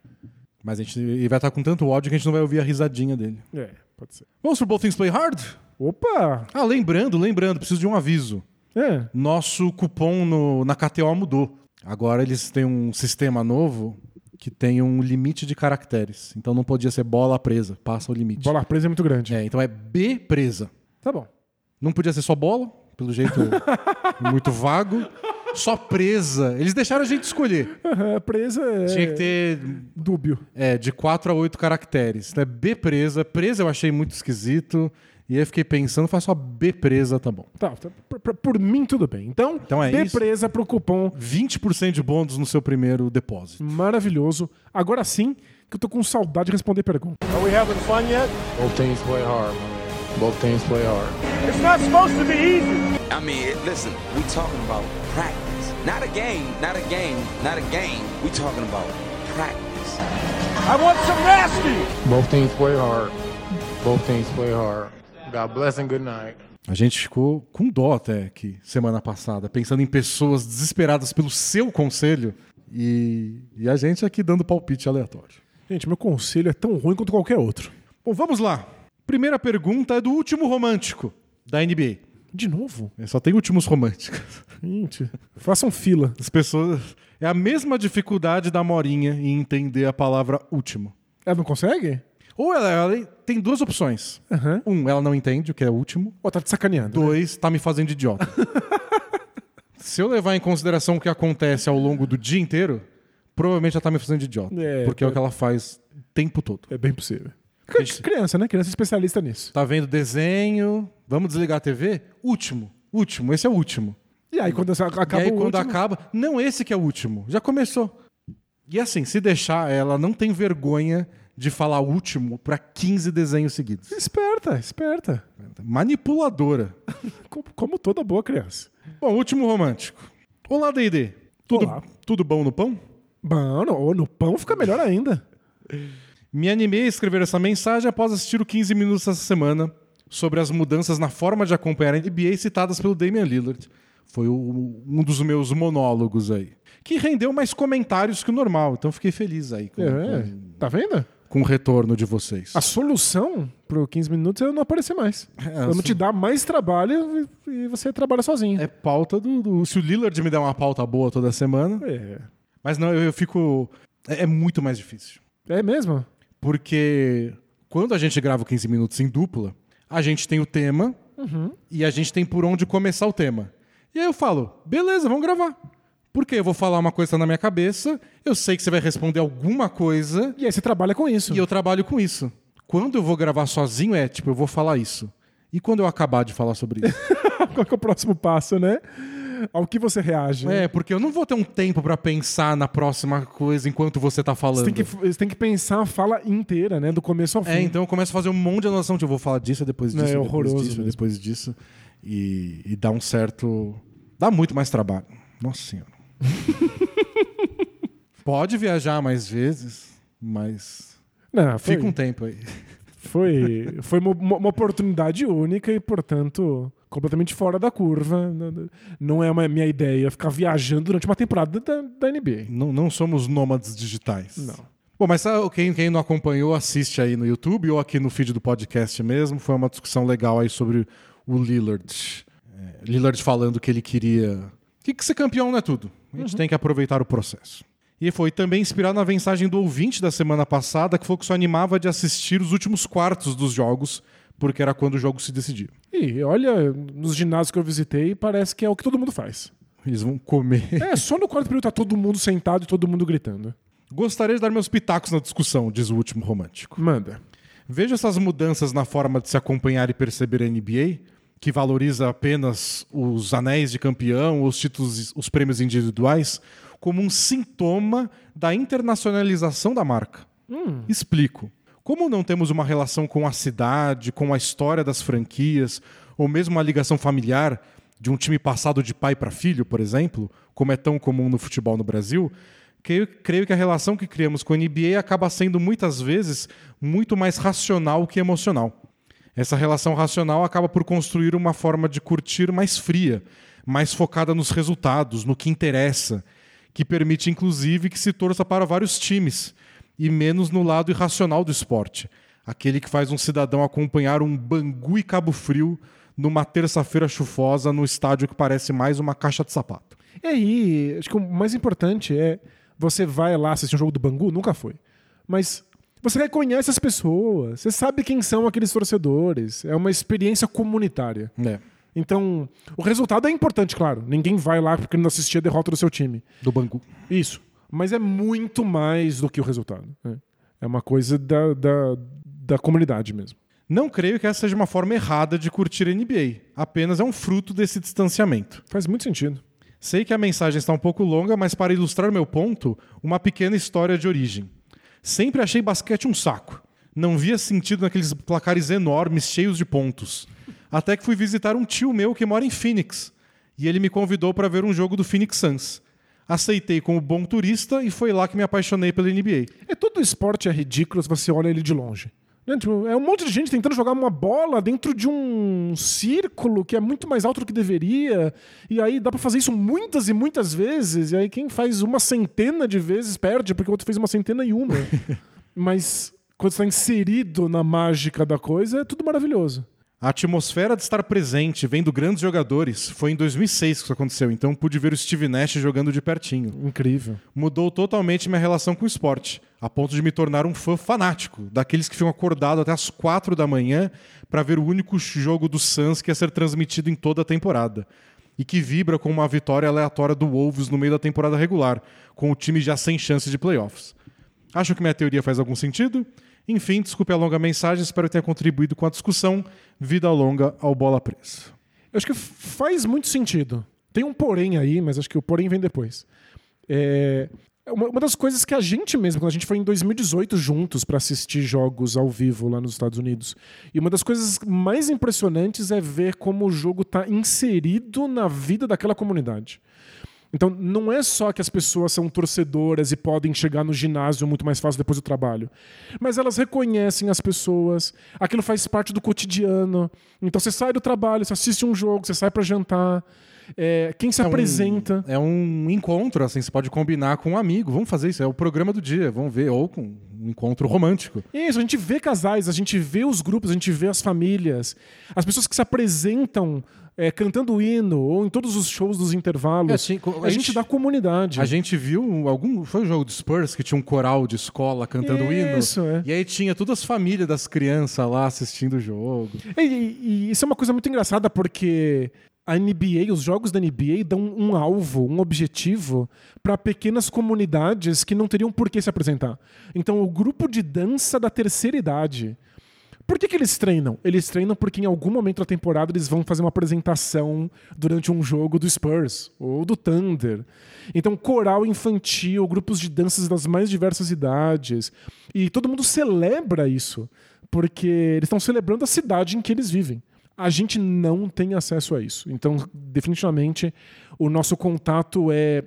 Mas a gente ele vai estar com tanto ódio que a gente não vai ouvir a risadinha dele. É, pode ser. Vamos pro Both Things Play Hard? Opa! Ah, lembrando, lembrando, preciso de um aviso. É. Nosso cupom no- na KTO mudou. Agora eles têm um sistema novo que tem um limite de caracteres. Então não podia ser bola presa, passa o limite. Bola presa é muito grande. É, então é B presa. Tá bom. Não podia ser só bola, pelo jeito muito vago. Só presa. Eles deixaram a gente escolher. Aham, presa é Tinha que ter dúbio. é, de 4 a 8 caracteres. Né? B presa. Presa eu achei muito esquisito. E aí eu fiquei pensando, faz só B presa, tá bom. Tá, tá, por, por- por mim tudo bem. Então, Então é dê isso. presa pro cupom 20% de bônus no seu primeiro depósito. maravilhoso. Agora sim, que eu tô com saudade de responder pergunta. Are we having fun yet? Both teams play hard, man. Both teams play hard. It's not supposed to be easy. I mean, listen, we talking about practice. Not a game, not a game, not a game. We talking about practice. I want some nasty. Both teams play hard. Both teams play hard. God bless and good night. A gente ficou com dó até aqui, semana passada, pensando em pessoas desesperadas pelo seu conselho e, e a gente aqui dando palpite aleatório. Gente, meu conselho é tão ruim quanto qualquer outro. Bom, vamos lá. Primeira pergunta é do último romântico da NBA. De novo? É, Só tem últimos românticos. Gente, façam fila. As pessoas. É a mesma dificuldade da Morinha em entender a palavra último. Ela não consegue? Ou ela, ela tem duas opções. Aham. Um, ela não entende o que é último. Ó, tá te sacaneando. né? Dois, tá me fazendo idiota. Se eu levar em consideração o que acontece ao longo do dia inteiro, provavelmente ela tá me fazendo de idiota. É, porque é o pode- que ela faz o tempo todo. É bem possível. Criança, né? Criança especialista nisso. Tá vendo desenho, vamos desligar a TV? Último, último, esse é o último. E aí, quando acaba e aí o quando último- acaba, não, esse que é o último, já começou. E assim, se deixar, ela não tem vergonha de falar último pra 15 desenhos seguidos. Esperta, esperta. Manipuladora. Como, como toda boa criança. Bom, último romântico. Olá, D&D. Tudo, Olá. tudo bom no pão? Bom, no, no pão fica melhor ainda. Me animei a escrever essa mensagem após assistir o 15 Minutos essa semana sobre as mudanças na forma de acompanhar a NBA citadas pelo Damian Lillard. Foi o- um dos meus monólogos aí. Que rendeu mais comentários que o normal, então fiquei feliz aí com, É, com- tá vendo? Com o retorno de vocês. A solução pro 15 minutos é eu não aparecer mais. É, Vamos te dar mais trabalho e, e você trabalha sozinho. É pauta do, do- Se o Lillard me der uma pauta boa toda semana. É, Mas não, eu, eu fico. É, é muito mais difícil. é mesmo? Porque quando a gente grava o 15 minutos em dupla, a gente tem o tema e a gente tem por onde começar o tema. E aí eu falo, beleza, vamos gravar. Porque eu vou falar uma coisa na minha cabeça, eu sei que você vai responder alguma coisa E aí você trabalha com isso. e eu trabalho com isso. Quando eu vou gravar sozinho, é tipo, eu vou falar isso. E quando eu acabar de falar sobre isso? Qual que é o próximo passo, né? Ao que você reage. é, porque eu não vou ter um tempo pra pensar na próxima coisa enquanto você tá falando. Você tem, que, você tem que pensar a fala inteira, né? Do começo ao fim. É, então eu começo a fazer um monte de anotação. Tipo, eu vou falar disso, depois É, disso, é depois horroroso disso, mesmo. depois disso. E, e dá um certo... Dá muito mais trabalho. Nossa Senhora. Pode viajar mais vezes, mas Não, foi, fica um tempo aí. foi, foi uma, uma oportunidade única e, portanto, completamente fora da curva. Não- é uma minha ideia ficar viajando durante uma temporada da, da NBA. Não, não somos nômades digitais. Não. Bom, mas quem, quem não acompanhou, assiste aí no YouTube ou aqui no feed do podcast mesmo. Foi uma discussão legal aí sobre o Lillard. É, Lillard falando que ele queria. Que, que ser campeão não é tudo. A gente tem que aproveitar o processo. E foi também inspirado na mensagem do ouvinte da semana passada, que falou que só animava de assistir os últimos quartos dos jogos, porque era quando o jogo se decidia. E olha, nos ginásios que eu visitei, parece que é o que todo mundo faz. Eles vão comer. É, só no quarto período tá todo mundo sentado e todo mundo gritando. Gostaria de dar meus pitacos na discussão, diz o último romântico. Manda. Vejo essas mudanças na forma de se acompanhar e perceber a NBA, que valoriza apenas os anéis de campeão, os títulos, os prêmios individuais, como um sintoma da internacionalização da marca. Explico. Como não temos uma relação com a cidade, com a história das franquias, ou mesmo uma ligação familiar de um time passado de pai para filho, por exemplo, como é tão comum no futebol no Brasil, creio, creio que a relação que criamos com a NBA acaba sendo muitas vezes muito mais racional que emocional. Essa relação racional acaba por construir uma forma de curtir mais fria, mais focada nos resultados, no que interessa, que permite inclusive que se torça para vários times e menos no lado irracional do esporte, aquele que faz um cidadão acompanhar um Bangu e Cabo Frio numa terça-feira chuvosa no estádio que parece mais uma caixa de sapato. E aí, acho que o mais importante é você vai lá assistir um jogo do Bangu, nunca foi. Mas você reconhece as pessoas, você sabe quem são aqueles torcedores. É uma experiência comunitária. É. Então, o resultado é importante, claro. Ninguém vai lá porque não assistia a derrota do seu time. Do Bangu. Isso. Mas é muito mais do que o resultado. né? É uma coisa da, da, da comunidade mesmo. Não creio que essa seja uma forma errada de curtir a NBA. Apenas é um fruto desse distanciamento. Faz muito sentido. Sei que a mensagem está um pouco longa, mas para ilustrar meu ponto, uma pequena história de origem. Sempre achei basquete um saco. Não via sentido naqueles placares enormes, cheios de pontos. Até que fui visitar um tio meu que mora em Phoenix. E ele me convidou para ver um jogo do Phoenix Suns. Aceitei como bom turista e foi lá que me apaixonei pela NBA. É todo esporte é ridículo se você olha ele de longe. Né? Tipo, é um monte de gente tentando jogar uma bola dentro de um círculo que é muito mais alto do que deveria. E aí dá pra fazer isso muitas e muitas vezes. E aí quem faz uma centena de vezes perde, porque o outro fez uma centena e uma. Mas quando está inserido na mágica da coisa, é tudo maravilhoso. A atmosfera de estar presente, vendo grandes jogadores, foi em 2006 que isso aconteceu, então pude ver o Steve Nash jogando de pertinho. Incrível. Mudou totalmente minha relação com o esporte, a ponto de me tornar um fã fanático, daqueles que ficam acordados até as quatro da manhã para ver o único jogo do Suns que ia ser transmitido em toda a temporada. E que vibra com uma vitória aleatória do Wolves no meio da temporada regular, com o time já sem chances de playoffs. Acho que minha teoria faz algum sentido? Enfim, desculpe a longa mensagem, espero tenha contribuído com a discussão. Vida longa ao Bola Presa. Eu acho que faz muito sentido. Tem um porém aí, mas acho que o porém vem depois. É, uma, uma das coisas que a gente mesmo, quando a gente foi em 2018 juntos para assistir jogos ao vivo lá nos Estados Unidos, e uma das coisas mais impressionantes é ver como o jogo está inserido na vida daquela comunidade. Então, não é só que as pessoas são torcedoras e podem chegar no ginásio muito mais fácil depois do trabalho, mas elas reconhecem as pessoas, aquilo faz parte do cotidiano. Então, você sai do trabalho, você assiste um jogo, você sai para jantar. É, quem se É um- apresenta. É um encontro, assim, você pode combinar com um amigo. Vamos fazer isso, é o programa do dia, vamos ver. Ou com um encontro romântico. Isso, a gente vê casais, a gente vê os grupos, a gente vê as famílias, as pessoas que se apresentam é, cantando hino ou em todos os shows dos intervalos. É, assim, a, a gente, gente- da comunidade. A gente viu algum. Foi um jogo do Spurs que tinha um coral de escola cantando hino. Isso, é. E aí tinha todas as famílias das crianças lá assistindo o jogo. E, e- e isso é uma coisa muito engraçada porque a NBA, os jogos da NBA dão um alvo, um objetivo para pequenas comunidades que não teriam por que se apresentar. Então, o grupo de dança da terceira idade. Por que, que eles treinam? Eles treinam porque em algum momento da temporada eles vão fazer uma apresentação durante um jogo do Spurs ou do Thunder. Então, coral infantil, grupos de danças das mais diversas idades. E todo mundo celebra isso, porque eles estão celebrando a cidade em que eles vivem. A gente não tem acesso a isso. Então, definitivamente, o nosso contato é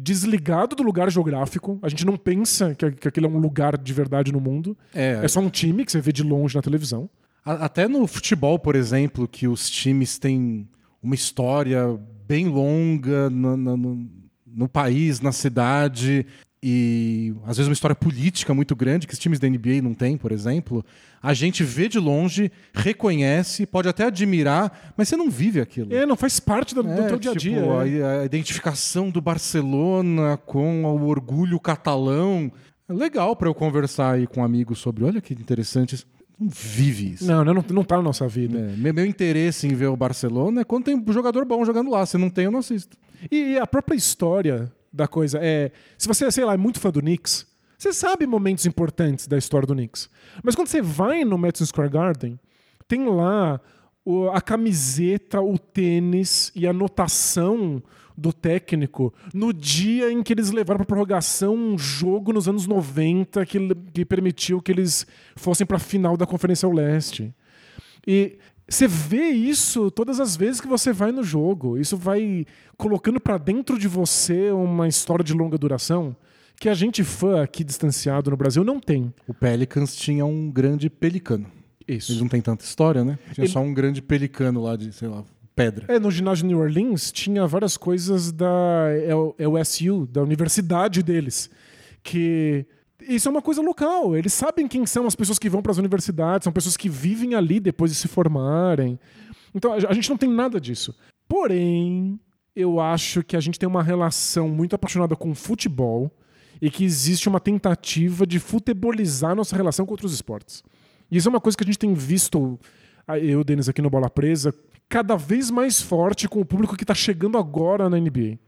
desligado do lugar geográfico. A gente não pensa que, que aquele é um lugar de verdade no mundo. É. É só um time que você vê de longe na televisão. Até no futebol, por exemplo, que os times têm uma história bem longa no, no- no- no país, na cidade, e às vezes uma história política muito grande, que os times da NBA não têm, por exemplo, a gente vê de longe, reconhece, pode até admirar, mas você não vive aquilo. É, não faz parte do, do É, teu dia a tipo, dia. é. a, a identificação do Barcelona com o orgulho catalão. É legal para eu conversar aí com amigos sobre, olha que interessante, isso. não vive isso. Não, não, não, tá na nossa vida. É, meu, meu interesse em ver o Barcelona é quando tem um jogador bom jogando lá. Se não tem, eu não assisto. E a própria história da coisa é. Se você, sei lá, é muito fã do Knicks, você sabe momentos importantes da história do Knicks. Mas quando você vai no Madison Square Garden, tem lá a camiseta, o tênis e a notação do técnico no dia em que eles levaram para prorrogação um jogo nos anos 90 que, que permitiu que eles fossem para a final da Conferência Leste. E você vê isso todas as vezes que você vai no jogo. Isso vai colocando para dentro de você uma história de longa duração que a gente fã aqui distanciado no Brasil não tem. O Pelicans tinha um grande pelicano. Isso. Eles não têm tanta história, né? Tinha Ele- só um grande pelicano lá de, sei lá, pedra. É, no ginásio de New Orleans tinha várias coisas da LSU, da universidade deles, que isso é uma coisa local. Eles sabem quem são as pessoas que vão para as universidades, são pessoas que vivem ali depois de se formarem. Então a gente não tem nada disso. Porém, eu acho que a gente tem uma relação muito apaixonada com futebol e que existe uma tentativa de futebolizar nossa relação com outros esportes. E isso é uma coisa que a gente tem visto, ah, eu, Denis, aqui no Bola Presa, cada vez mais forte com o público que está chegando agora na NBA.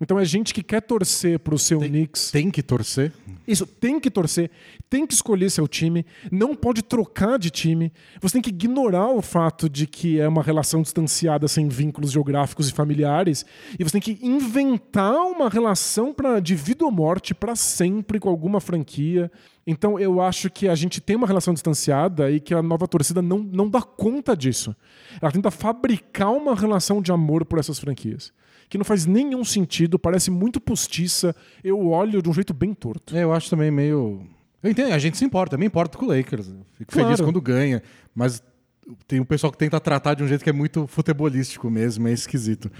Então é gente que quer torcer pro seu Knicks. Tem que torcer. Isso, tem que torcer, tem que escolher seu time, não pode trocar de time. Você tem que ignorar o fato de que é uma relação distanciada sem vínculos geográficos e familiares, e você tem que inventar uma relação pra, de vida ou morte para sempre com alguma franquia. Então eu acho que a gente tem uma relação distanciada e que a nova torcida não, não dá conta disso. Ela tenta fabricar uma relação de amor por essas franquias. Que não faz nenhum sentido, parece muito postiça. Eu olho de um jeito bem torto. É, eu acho também meio. Eu entendo, a gente se importa, eu me importo com o Lakers. Eu Fico Claro. feliz quando ganha, mas tem um pessoal que tenta tratar de um jeito que é muito futebolístico mesmo, é esquisito.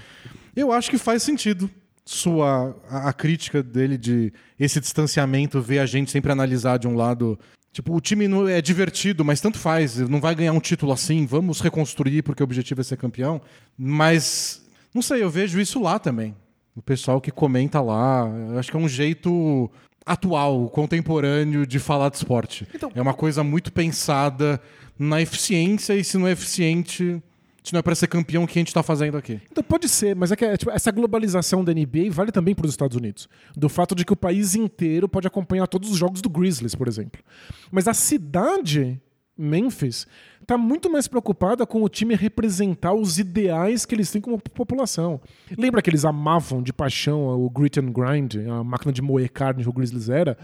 Eu acho que faz sentido sua a, a crítica dele de esse distanciamento, ver a gente sempre analisar de um lado. Tipo, o time não é divertido, mas tanto faz, não vai ganhar um título assim, vamos reconstruir porque o objetivo é ser campeão. Mas, não sei, eu vejo isso lá também. O pessoal que comenta lá, eu acho que é um jeito atual, contemporâneo de falar de esporte. É uma coisa muito pensada na eficiência e se não é eficiente, se não é para ser campeão, o que a gente tá fazendo aqui? Então pode ser, mas é que é, tipo, essa globalização da NBA vale também para os Estados Unidos. Do fato de que o país inteiro pode acompanhar todos os jogos do Grizzlies, por exemplo. Mas a cidade, Memphis, está muito mais preocupada com o time representar os ideais que eles têm como população. Lembra que eles amavam de paixão o grit and grind, a máquina de moer carne que o Grizzlies era?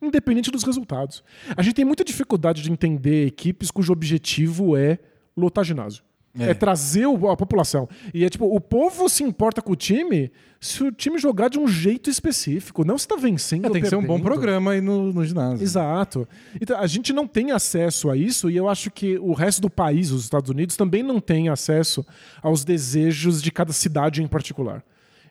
Independente dos resultados. A gente tem muita dificuldade de entender equipes cujo objetivo é lotar ginásio. É. trazer o- a população. E é tipo, o povo se importa com o time se o time jogar de um jeito específico, não se tá vencendo. É, tem que ser um bom perdendo. programa aí no, no ginásio. Exato. Então, a gente não tem acesso a isso e eu acho que o resto do país, os Estados Unidos, também não tem acesso aos desejos de cada cidade em particular.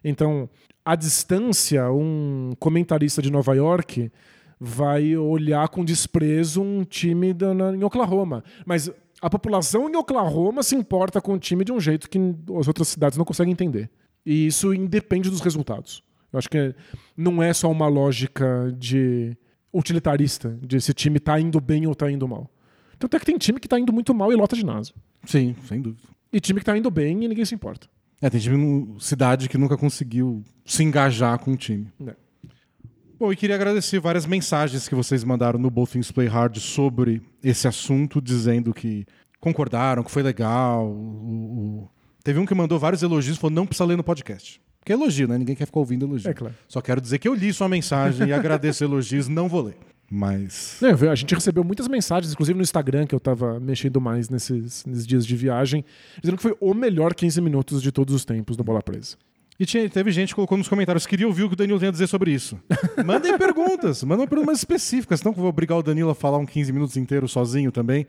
Então, à distância, um comentarista de Nova York vai olhar com desprezo um time da, na- em Oklahoma. Mas a população em Oklahoma se importa com o time de um jeito que as outras cidades não conseguem entender. E isso independe dos resultados. Eu acho que não é só uma lógica de utilitarista, de se o time tá indo bem ou tá indo mal. Tanto é que tem time que tá indo muito mal e lota ginásio. Sim, sem dúvida. E time que tá indo bem e ninguém se importa. É, tem time cidade que nunca conseguiu se engajar com o time. É. Bom, e queria agradecer várias mensagens que vocês mandaram no Both Things Play Hard sobre esse assunto, dizendo que concordaram, que foi legal. o- o- Teve um que mandou vários elogios e falou: não precisa ler no podcast. Porque é elogio, né? Ninguém quer ficar ouvindo elogio. É claro. Só quero dizer que eu li sua mensagem e agradeço elogios, não vou ler. Mas. Vi- a gente recebeu muitas mensagens, inclusive no Instagram, que eu tava mexendo mais nesses, nesses dias de viagem, dizendo que foi o melhor 15 minutos de todos os tempos do Bola Presa. E tinha, teve gente que colocou nos comentários, queria ouvir o que o Danilo tem a dizer sobre isso. Mandem perguntas, mandem perguntas mais específicas, senão que eu vou obrigar o Danilo a falar um 15 minutos inteiro sozinho também.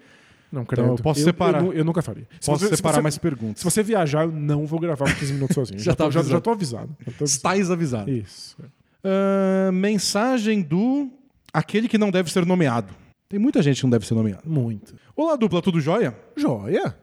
Não, credo. eu posso eu, separar. Eu, eu nunca faria. Se Posso você- se separar você- mais perguntas. Se você viajar, eu não vou gravar um 15 minutos sozinho. Já já, tá tô, já, avisado. já tô avisado. Já tô avisado. Estais avisado. Isso. Ah, mensagem do aquele que não deve ser nomeado. Tem muita gente que não deve ser nomeado. Muito. Olá, dupla, tudo jóia? Joia?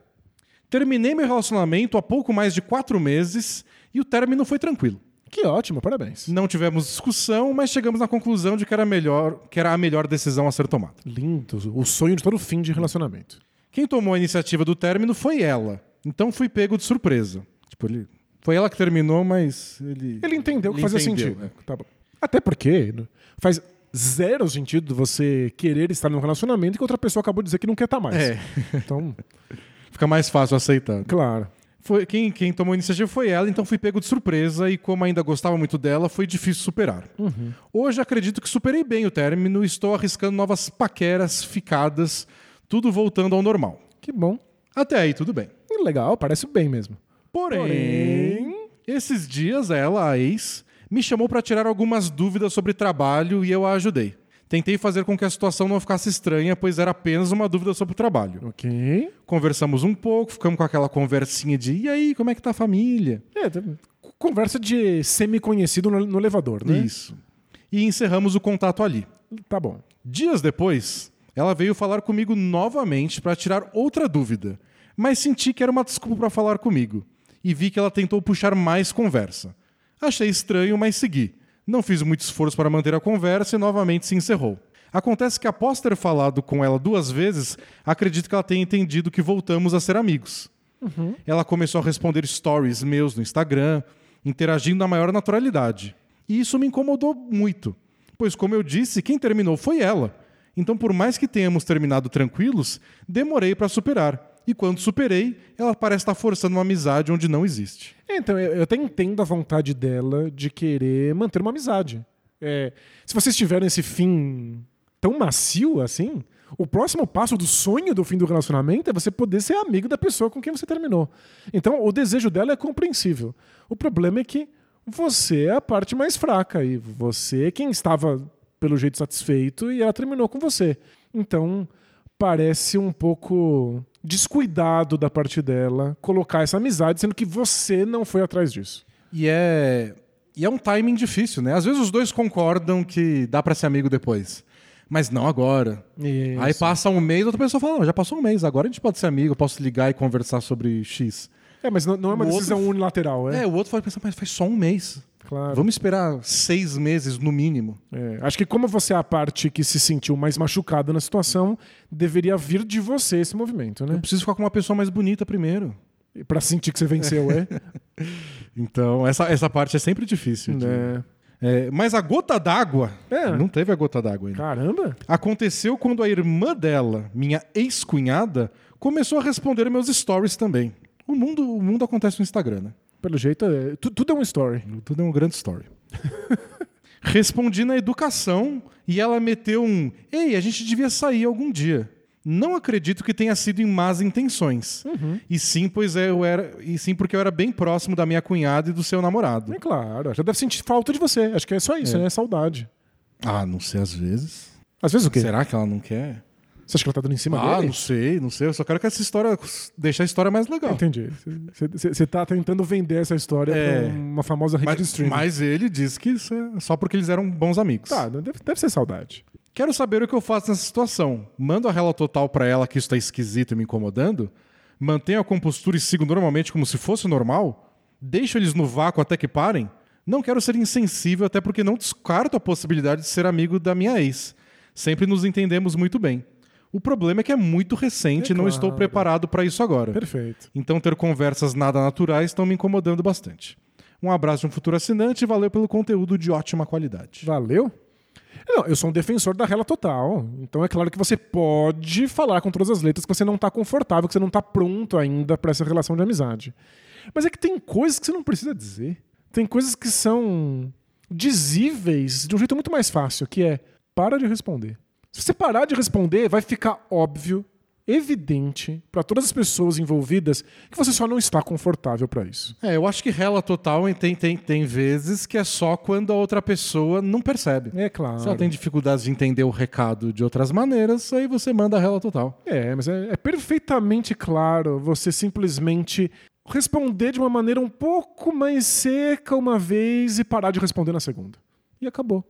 Terminei meu relacionamento há pouco mais de quatro meses e o término foi tranquilo. Que ótimo, parabéns. Não tivemos discussão, mas chegamos na conclusão de que era, melhor, que era a melhor decisão a ser tomada. Lindo. O sonho de todo fim de relacionamento. Quem tomou a iniciativa do término foi ela. Então fui pego de surpresa. Tipo, ele... Foi ela que terminou, mas ele. Ele entendeu que Ele fazia entendeu, sentido. né? Tá. Até porque né, faz zero sentido você querer estar num relacionamento que outra pessoa acabou de dizer que não quer estar mais. É. Então, Fica mais fácil aceitar. Claro. Foi, quem, quem tomou a iniciativa foi ela, então fui pego de surpresa e, como ainda gostava muito dela, foi difícil superar. Hoje acredito que superei bem o término e estou arriscando novas paqueras, ficadas, tudo voltando ao normal. Que bom. Até aí, tudo bem. Legal, parece bem mesmo. Porém, Porém- esses dias ela, a ex, me chamou para tirar algumas dúvidas sobre trabalho e eu a ajudei. Tentei fazer com que a situação não ficasse estranha, pois era apenas uma dúvida sobre o trabalho. Ok. Conversamos um pouco, ficamos com aquela conversinha de e aí, como é que tá a família? É, conversa de semi-conhecido no, no elevador, né? Isso. E encerramos o contato ali. Tá bom. Dias depois, ela veio falar comigo novamente para tirar outra dúvida, mas senti que era uma desculpa para falar comigo e vi que ela tentou puxar mais conversa. Achei estranho, mas segui. Não fiz muito esforço para manter a conversa e novamente se encerrou. Acontece que após ter falado com ela duas vezes, acredito que ela tenha entendido que voltamos a ser amigos. Ela começou a responder stories meus no Instagram, interagindo na maior naturalidade. E isso me incomodou muito, pois, como eu disse, quem terminou foi ela. Então, por mais que tenhamos terminado tranquilos, demorei para superar. E quando superei, ela parece estar forçando uma amizade onde não existe. É, Então, eu eu até entendo a vontade dela de querer manter uma amizade. É, se vocês tiverem esse fim tão macio assim, o próximo passo do sonho do fim do relacionamento é você poder ser amigo da pessoa com quem você terminou. Então, o desejo dela é compreensível. O problema é que você é a parte mais fraca e você é quem estava pelo jeito satisfeito e ela terminou com você. Então, parece um pouco descuidado da parte dela colocar essa amizade, sendo que você não foi atrás disso. E é, e é um timing difícil, né? Às vezes os dois concordam que dá para ser amigo depois. Mas não agora. Isso. Aí passa um mês, outra pessoa fala: já passou um mês, agora a gente pode ser amigo, eu posso ligar e conversar sobre X. É, mas não, não é uma O decisão outro- unilateral, é? É, o outro pode pensar, mas faz só um mês. Claro. Vamos esperar seis meses no mínimo. É, acho que como você é a parte que se sentiu mais machucada na situação, deveria vir de você esse movimento, né? Eu preciso ficar com uma pessoa mais bonita primeiro. Pra sentir que você venceu, é? Então, essa, essa parte é sempre difícil. de- É. É, mas a gota d'água. É. Não teve a gota d'água ainda. Caramba! Aconteceu quando a irmã dela, minha ex-cunhada, começou a responder meus stories também. O mundo, o mundo acontece no Instagram, né? Pelo jeito, é, tu- tudo é um story. Tudo é um grande story. Respondi na educação e ela meteu um: Ei, a gente devia sair algum dia. Não acredito que tenha sido em más intenções. E sim, pois é, eu era, e sim porque eu era bem próximo da minha cunhada e do seu namorado. É claro, já deve sentir falta de você. Acho que é só isso, É. né? Saudade. Ah, não sei às vezes. Às vezes o quê? Será que ela não quer? Você acha que ela tá dando em cima Ah, dele? não sei, não sei. Eu só quero que essa história deixar a história mais legal. Entendi. Você tá tentando vender essa história É. pra uma famosa rede de Mas, streaming. mas ele disse que isso é só porque eles eram bons amigos. Tá, deve, deve ser saudade. Quero saber o que eu faço nessa situação. Mando a rela total pra ela que isso tá esquisito e me incomodando? Mantenho a compostura e sigo normalmente como se fosse normal? Deixo eles no vácuo até que parem? Não quero ser insensível, até porque não descarto a possibilidade de ser amigo da minha ex. Sempre nos entendemos muito bem. O problema é que é muito recente É e não claro. estou preparado para isso agora. Perfeito. Então ter conversas nada naturais estão me incomodando bastante. Um abraço de um futuro assinante e valeu pelo conteúdo de ótima qualidade. Valeu? Não, eu sou um defensor da rela total. Então é claro que você pode falar com todas as letras que você não tá confortável, que você não tá pronto ainda pra essa relação de amizade. Mas é que tem coisas que você não precisa dizer. Tem coisas que são dizíveis de um jeito muito mais fácil, que é para de responder. Se você parar de responder, vai ficar óbvio, evidente pra todas as pessoas envolvidas que você só não está confortável pra isso. É, eu acho que rela total tem, tem, tem vezes que é só quando a outra pessoa não percebe. É claro. Se ela tem dificuldades de entender o recado de outras maneiras, aí você manda a rela total. É, mas é, é perfeitamente claro você simplesmente responder de uma maneira um pouco mais seca uma vez e parar de responder na segunda. E acabou.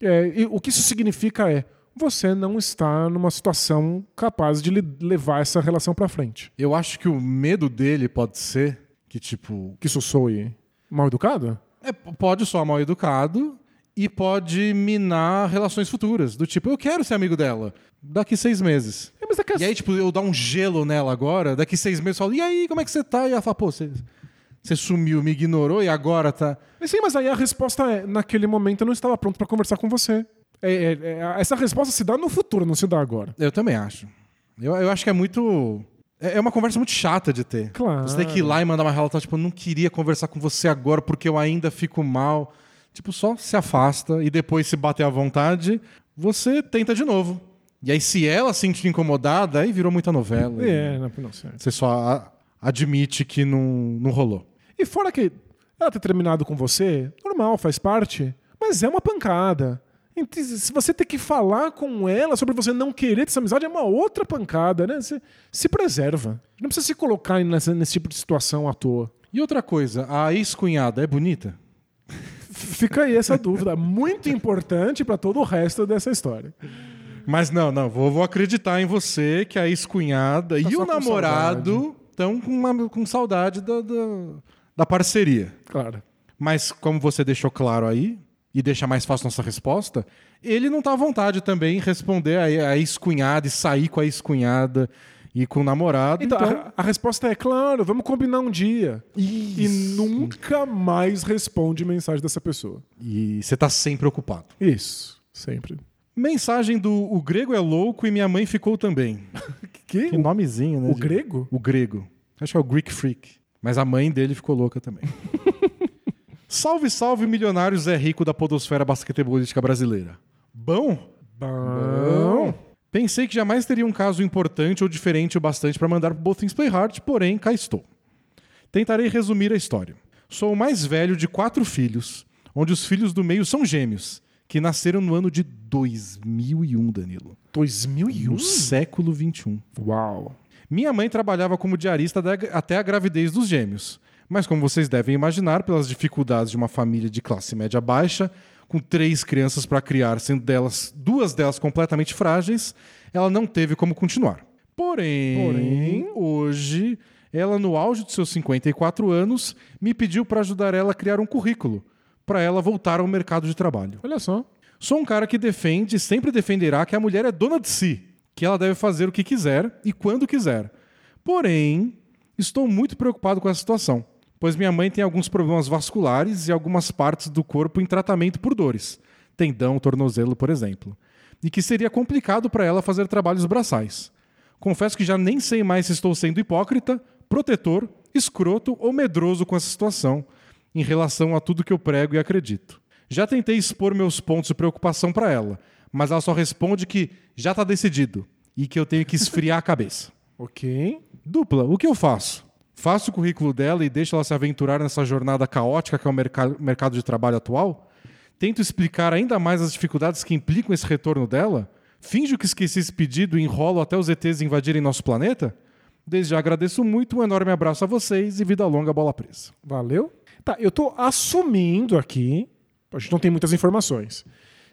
É, e o que isso significa é você não está numa situação capaz de le- levar essa relação pra frente. Eu acho que o medo dele pode ser que, tipo, Que isso soe mal educado? é, pode soar mal educado e pode minar relações futuras. Do tipo, eu quero ser amigo dela daqui seis meses. É, mas é que E aí, tipo, eu dar um gelo nela agora, daqui seis meses eu falo, e aí, como é que você tá? E ela fala, pô, você, você sumiu, me ignorou e agora tá. Mas Sim, mas aí a resposta é: naquele momento eu não estava pronto pra conversar com você. É, é, é, essa resposta se dá no futuro, não se dá agora. Eu também acho. Eu, eu acho que é muito. É é uma conversa muito chata de ter. Claro. Você tem que ir lá e mandar uma relação, tipo, eu não queria conversar com você agora porque eu ainda fico mal. Tipo, só se afasta e depois, se bater à vontade, você tenta de novo. E aí, se ela se sentir incomodada, aí virou muita novela. É, não, não sei. Você só a- admite que não, não rolou. E fora que ela ter terminado com você, normal, faz parte, mas é uma pancada. Então, Se você ter que falar com ela sobre você não querer essa amizade, é uma outra pancada, né? Você se preserva. Não precisa se colocar nessa- nesse tipo de situação à toa. E outra coisa, a ex-cunhada é bonita? Fica aí essa dúvida, muito importante pra todo o resto dessa história. Mas não, não, vou, vou acreditar em você que a ex-cunhada e Tá só o namorado estão com, uma- com saudade da, da, da parceria. Claro. Mas como você deixou claro aí, e deixa mais fácil nossa resposta, ele não tá à vontade também em responder a, a ex-cunhada e sair com a ex-cunhada e com o namorado. Então, Então, a, a resposta é claro, vamos combinar um dia. E nunca mais responde mensagem dessa pessoa. e você tá sempre ocupado. Isso, sempre. Mensagem do O Grego é louco e minha mãe ficou também. Que? Que nomezinho, né? O de- grego? O grego. Acho que é o Greek Freak. Mas a mãe dele ficou louca também. salve, salve, milionário Zé Rico da podosfera basquetebolística brasileira. Bom? Bom. Pensei que jamais teria um caso importante ou diferente o bastante para mandar pro Both Things Play Hard, porém, cá estou. Tentarei resumir a história. Sou o mais velho de quatro filhos, onde os filhos do meio são gêmeos, que nasceram no ano de 2001, Danilo. 2001? No século 21. Uau. Minha mãe trabalhava como diarista até a gravidez dos gêmeos. Mas, como vocês devem imaginar, pelas dificuldades de uma família de classe média baixa, com três crianças para criar, sendo delas duas delas completamente frágeis, ela não teve como continuar. Porém, Porém? hoje, ela, no auge de seus 54 anos, me pediu para ajudar ela a criar um currículo para ela voltar ao mercado de trabalho. Olha só. Sou um cara que defende e sempre defenderá que a mulher é dona de si, que ela deve fazer o que quiser e quando quiser. Porém, estou muito preocupado com essa situação, pois minha mãe tem alguns problemas vasculares e algumas partes do corpo em tratamento por dores, tendão, tornozelo, por exemplo, e que seria complicado para ela fazer trabalhos braçais. Confesso que já nem sei mais se estou sendo hipócrita, protetor, escroto ou medroso com essa situação em relação a tudo que eu prego e acredito. Já tentei expor meus pontos de preocupação para ela, mas ela só responde que já está decidido e que eu tenho que esfriar a cabeça. Ok. Dupla, o que eu faço? Faço o currículo dela e deixo ela se aventurar nessa jornada caótica que é o merca- mercado de trabalho atual? Tento explicar ainda mais as dificuldades que implicam esse retorno dela? Finjo que esqueci esse pedido e enrolo até os ETs invadirem nosso planeta? Desde já agradeço muito, um enorme abraço a vocês e vida longa, bola presa. Valeu? Tá, eu tô assumindo aqui, a gente não tem muitas informações,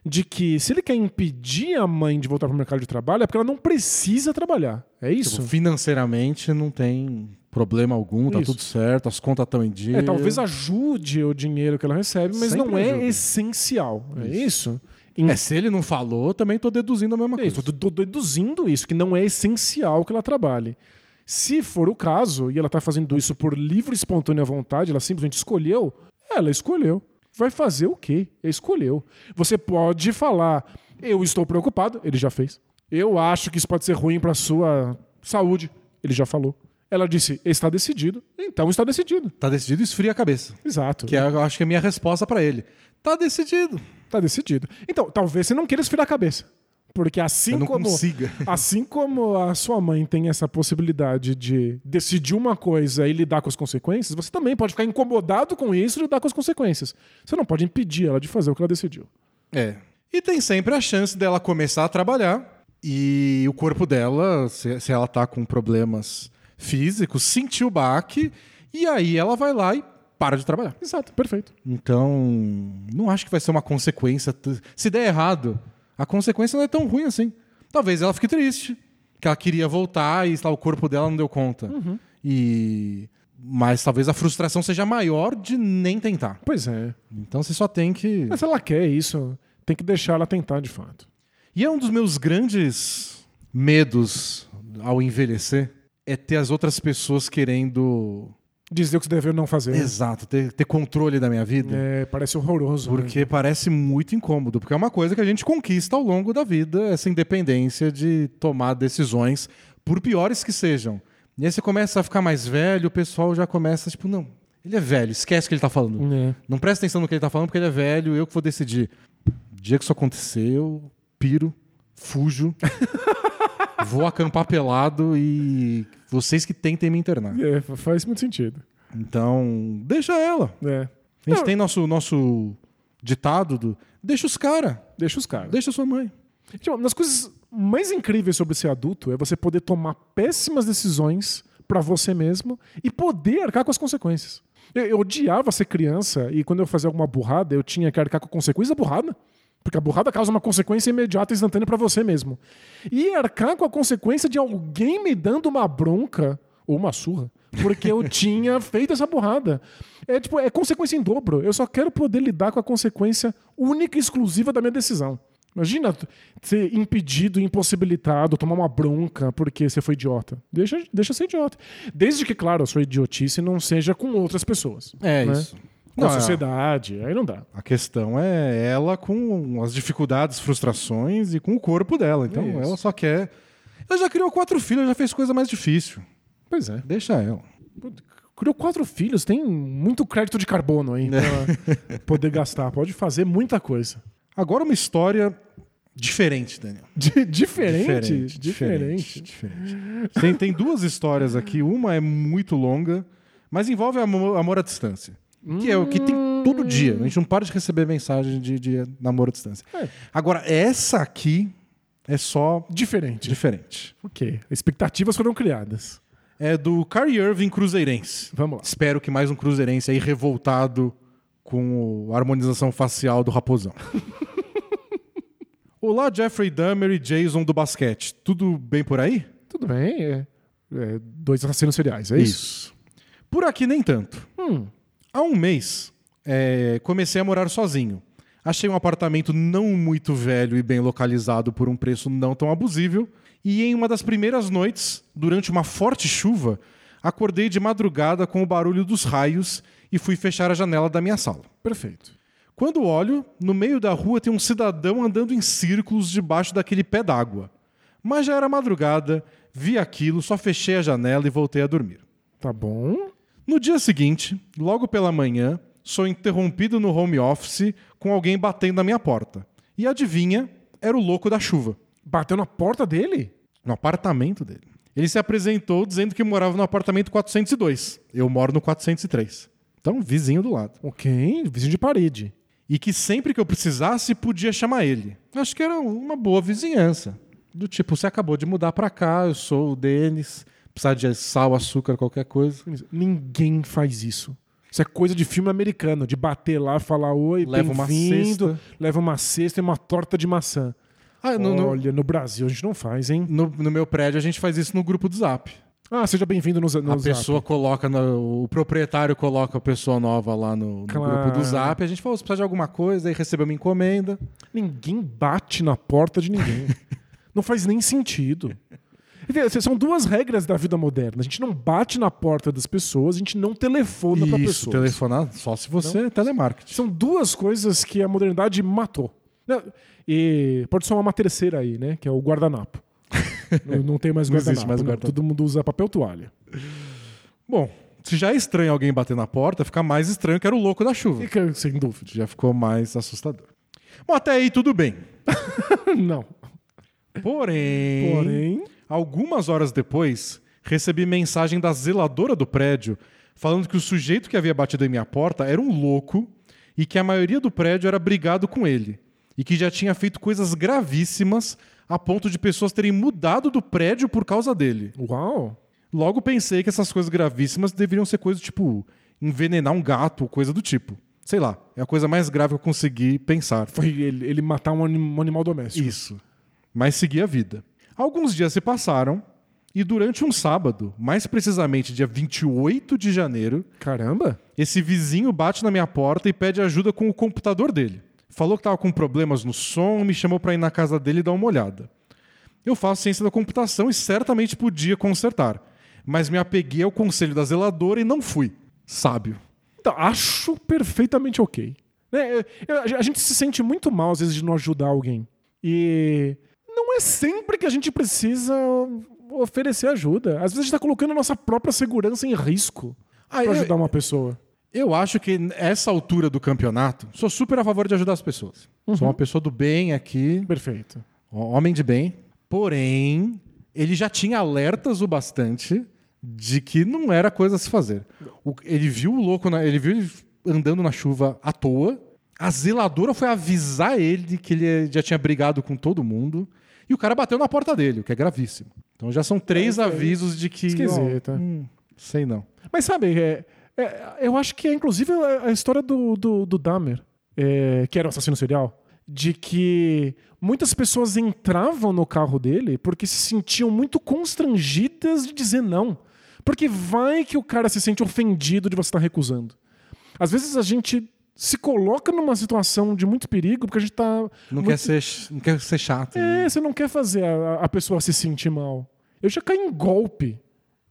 de que se ele quer impedir a mãe de voltar pro mercado de trabalho é porque ela não precisa trabalhar. É isso? Tipo, financeiramente não tem problema algum, tá Isso. tudo certo, as contas estão em dia. É, talvez ajude o dinheiro que ela recebe, mas Sempre não é ajuda. essencial. É isso? Em- É, se ele não falou, também tô deduzindo a mesma É coisa. isso, tô deduzindo isso, que não é essencial que ela trabalhe. Se for o caso, e ela tá fazendo isso por livre e espontânea vontade, ela simplesmente escolheu, ela escolheu. Vai fazer o quê? Escolheu. Você pode falar, eu estou preocupado, ele já fez. Eu acho que isso pode ser ruim para sua saúde, ele já falou. Ela disse, está decidido, então está decidido. Tá decidido, esfria a cabeça. Exato. Que é, eu acho que é a minha resposta pra ele. Tá decidido. Tá decidido. Então, talvez você não queira esfriar a cabeça. Porque assim como consiga. assim como a sua mãe tem essa possibilidade de decidir uma coisa e lidar com as consequências, você também pode ficar incomodado com isso e lidar com as consequências. Você não pode impedir ela de fazer o que ela decidiu. É. E tem sempre a chance dela começar a trabalhar e o corpo dela, se, se ela tá com problemas físicos, sentir o baque e aí ela vai lá e para de trabalhar. Exato, perfeito. Então, não acho que vai ser uma consequência. Se der errado, a consequência não é tão ruim assim. Talvez ela fique triste, que ela queria voltar e lá, o corpo dela não deu conta. E mas talvez a frustração seja maior de nem tentar. Pois é. Então você só tem que Mas se ela quer isso, tem que deixar ela tentar de fato. E é um dos meus grandes medos ao envelhecer é ter as outras pessoas querendo Dizer o que você deve ou não fazer. exato, ter, ter controle da minha vida. É, parece horroroso. né? Porque parece muito incômodo, porque é uma coisa que a gente conquista ao longo da vida, essa independência de tomar decisões, por piores que sejam. E aí você começa a ficar mais velho, o pessoal já começa, tipo, não, ele é velho, esquece o que ele tá falando. É. Não presta atenção no que ele tá falando porque ele é velho, eu que vou decidir. O dia que isso acontecer, eu piro, fujo, vou acampar pelado e vocês que tentem me internar. É, fa- faz muito sentido. Então, deixa ela. É. A gente Não. tem nosso, nosso ditado do deixa os caras, Deixa os caras. deixa sua mãe. Tipo, uma das coisas mais incríveis sobre ser adulto é você poder tomar péssimas decisões pra você mesmo e poder arcar com as consequências. Eu, eu odiava ser criança e quando eu fazia alguma burrada, eu tinha que arcar com a consequência da burrada. Porque a burrada causa uma consequência imediata e instantânea pra você mesmo. E arcar com a consequência de alguém me dando uma bronca ou uma surra, porque eu tinha feito essa burrada. É tipo, é consequência em dobro. Eu só quero poder lidar com a consequência única e exclusiva da minha decisão. Imagina ser impedido, impossibilitado, tomar uma bronca porque você foi idiota. Deixa, deixa ser idiota. Desde que, claro, a sua idiotice não seja com outras pessoas. É né? isso. Com a Não, é- sociedade. Aí não dá. A questão é ela com as dificuldades, frustrações e com o corpo dela. Então Isso. ela só quer. Ela já criou quatro filhos, já fez coisa mais difícil. Pois é. Deixa ela. Criou quatro filhos, tem muito crédito de carbono aí pra poder gastar. Pode fazer muita coisa. Agora uma história diferente, Daniel. Di- diferente? Diferente. diferente. Tem, tem duas histórias aqui. Uma é muito longa, mas envolve amor, amor à distância. Que é o que tem todo dia. A gente não para de receber mensagem de, de namoro à distância. É. Agora, essa aqui é só Diferente. diferente. Ok. Expectativas foram criadas. É do Kyrie Irving Cruzeirense. Vamos lá. Espero que mais um Cruzeirense aí revoltado com a harmonização facial do Raposão. Olá, Jeffrey Dahmer e Jason do basquete. Tudo bem por aí? Tudo bem. É, é dois assassinos seriais, é isso? Por aqui nem tanto. Hum. Há um mês, é, comecei a morar sozinho. Achei um apartamento não muito velho e bem localizado por um preço não tão abusível. E em uma das primeiras noites, durante uma forte chuva, acordei de madrugada com o barulho dos raios e fui fechar a janela da minha sala. Perfeito. Quando olho, no meio da rua tem um cidadão andando em círculos debaixo daquele pé d'água. Mas já era madrugada, vi aquilo, só fechei a janela e voltei a dormir. Tá bom. No dia seguinte, logo pela manhã, sou interrompido no home office com alguém batendo na minha porta. E adivinha, era o louco da chuva, Bateu na porta dele? no apartamento dele. Ele se apresentou dizendo que morava no apartamento 402. Eu moro no 403. Então, vizinho do lado. Ok. Vizinho de parede. E que sempre que eu precisasse, podia chamar ele. Acho que era uma boa vizinhança. Do tipo, você acabou de mudar pra cá, eu sou o Denis, precisar de sal, açúcar, qualquer coisa. Ninguém faz isso. Isso é coisa de filme americano, de bater lá, falar oi, Leva uma cesta. leva uma cesta e uma torta de maçã. Ah, no, no- Olha, no Brasil a gente não faz, hein? no- no meu prédio, a gente faz isso no grupo do Zap. Ah, seja bem-vindo no, no a Zap. pessoa coloca, no- o proprietário coloca a pessoa nova lá no, no Claro. grupo do Zap. A gente fala, você precisa de alguma coisa, aí recebe uma encomenda. Ninguém bate na porta de ninguém. não faz nem sentido. São duas regras da vida moderna. A gente não bate na porta das pessoas, a gente não telefona para Isso, pessoas. telefonar só se você é telemarketing. São duas coisas que a modernidade matou. Não, E pode somar uma terceira aí, né? Que é o guardanapo. não, não tem mais Não guardanapo. mais não. guardanapo. Todo mundo usa papel toalha. Bom, se já é estranho alguém bater na porta, fica mais estranho que era o louco da chuva. Fica sem dúvida. Já ficou mais assustador. Bom, até aí tudo bem. não. Porém, Porém, algumas horas depois, recebi mensagem da zeladora do prédio falando que o sujeito que havia batido em minha porta era um louco e que a maioria do prédio era brigado com ele e que já tinha feito coisas gravíssimas a ponto de pessoas terem mudado do prédio por causa dele. uau. Logo pensei que essas coisas gravíssimas deveriam ser coisas tipo envenenar um gato ou coisa do tipo. Sei lá, é a coisa mais grave que eu consegui pensar. Foi ele, ele matar um, anim- um animal doméstico. Isso. Mas segui a vida. Alguns dias se passaram e durante um sábado, mais precisamente dia 28 de janeiro, Caramba. esse vizinho bate na minha porta e pede ajuda com o computador dele. Falou que estava com problemas no som, me chamou para ir na casa dele e dar uma olhada. Eu faço ciência da computação e certamente podia consertar, mas me apeguei ao conselho da zeladora e não fui. Sábio. Então, acho perfeitamente ok. Né, A gente se sente muito mal às vezes de não ajudar alguém. E não é sempre que a gente precisa oferecer ajuda. Às vezes a gente tá colocando a nossa própria segurança em risco Ah, eu- ajudar uma pessoa. Eu acho que essa altura do campeonato, sou super a favor de ajudar as pessoas. Sou uma pessoa do bem aqui, Perfeito. homem de bem. Porém, ele já tinha alertas o bastante de que não era coisa a se fazer. O- ele viu o louco, na- ele viu ele andando na chuva à toa. A zeladora foi avisar ele que ele já tinha brigado com todo mundo. E o cara bateu na porta dele, o que é gravíssimo. Então já são três avisos de que. Esquisito, ó, é. hum, sei não. Mas sabe, é- é- eu acho que é inclusive a, história do, do, do Dahmer, é, que era um assassino serial, de que muitas pessoas entravam no carro dele porque se sentiam muito constrangidas de dizer não. Porque vai que o cara se sente ofendido de você estar recusando. Às vezes a gente se coloca numa situação de muito perigo porque a gente tá. Não, muito- quer, ser, não quer ser chato. né? É, você não quer fazer a, a pessoa se sentir mal. Eu já caí em golpe.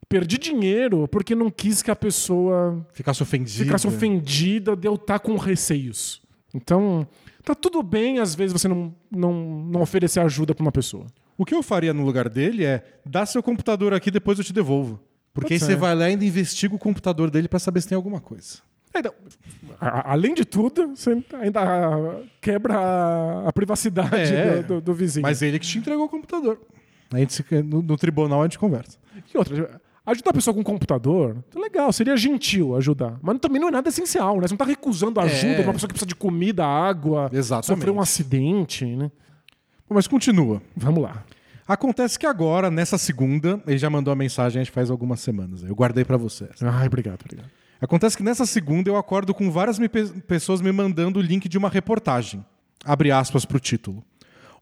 Perdi dinheiro porque não quis que a pessoa Ficasse ofendido. ficasse ofendida de eu estar com receios. Então, tá tudo bem às vezes você não, não, não oferecer ajuda pra uma pessoa. O que eu faria no lugar dele é dar seu computador aqui, depois eu te devolvo. Porque aí você vai lá e ainda investiga o computador dele pra saber se tem alguma coisa. A- além de tudo, você ainda quebra a, a privacidade É. do, do- do vizinho. Mas ele que te entregou o computador. A gente se- no, no tribunal a gente conversa. E outra, ajudar a pessoa com computador, legal, seria gentil ajudar. Mas também não é nada essencial, né? Você não tá recusando ajuda É. de uma pessoa que precisa de comida, água, sofreu um acidente, né? Bom, Mas continua. Vamos lá. Acontece que agora, nessa segunda, ele já mandou a mensagem, a gente faz algumas semanas. Eu guardei pra vocês. Ai, obrigado, obrigado. Acontece que nessa segunda eu acordo com várias me- pe- pessoas me mandando o link de uma reportagem. Abre aspas pro título.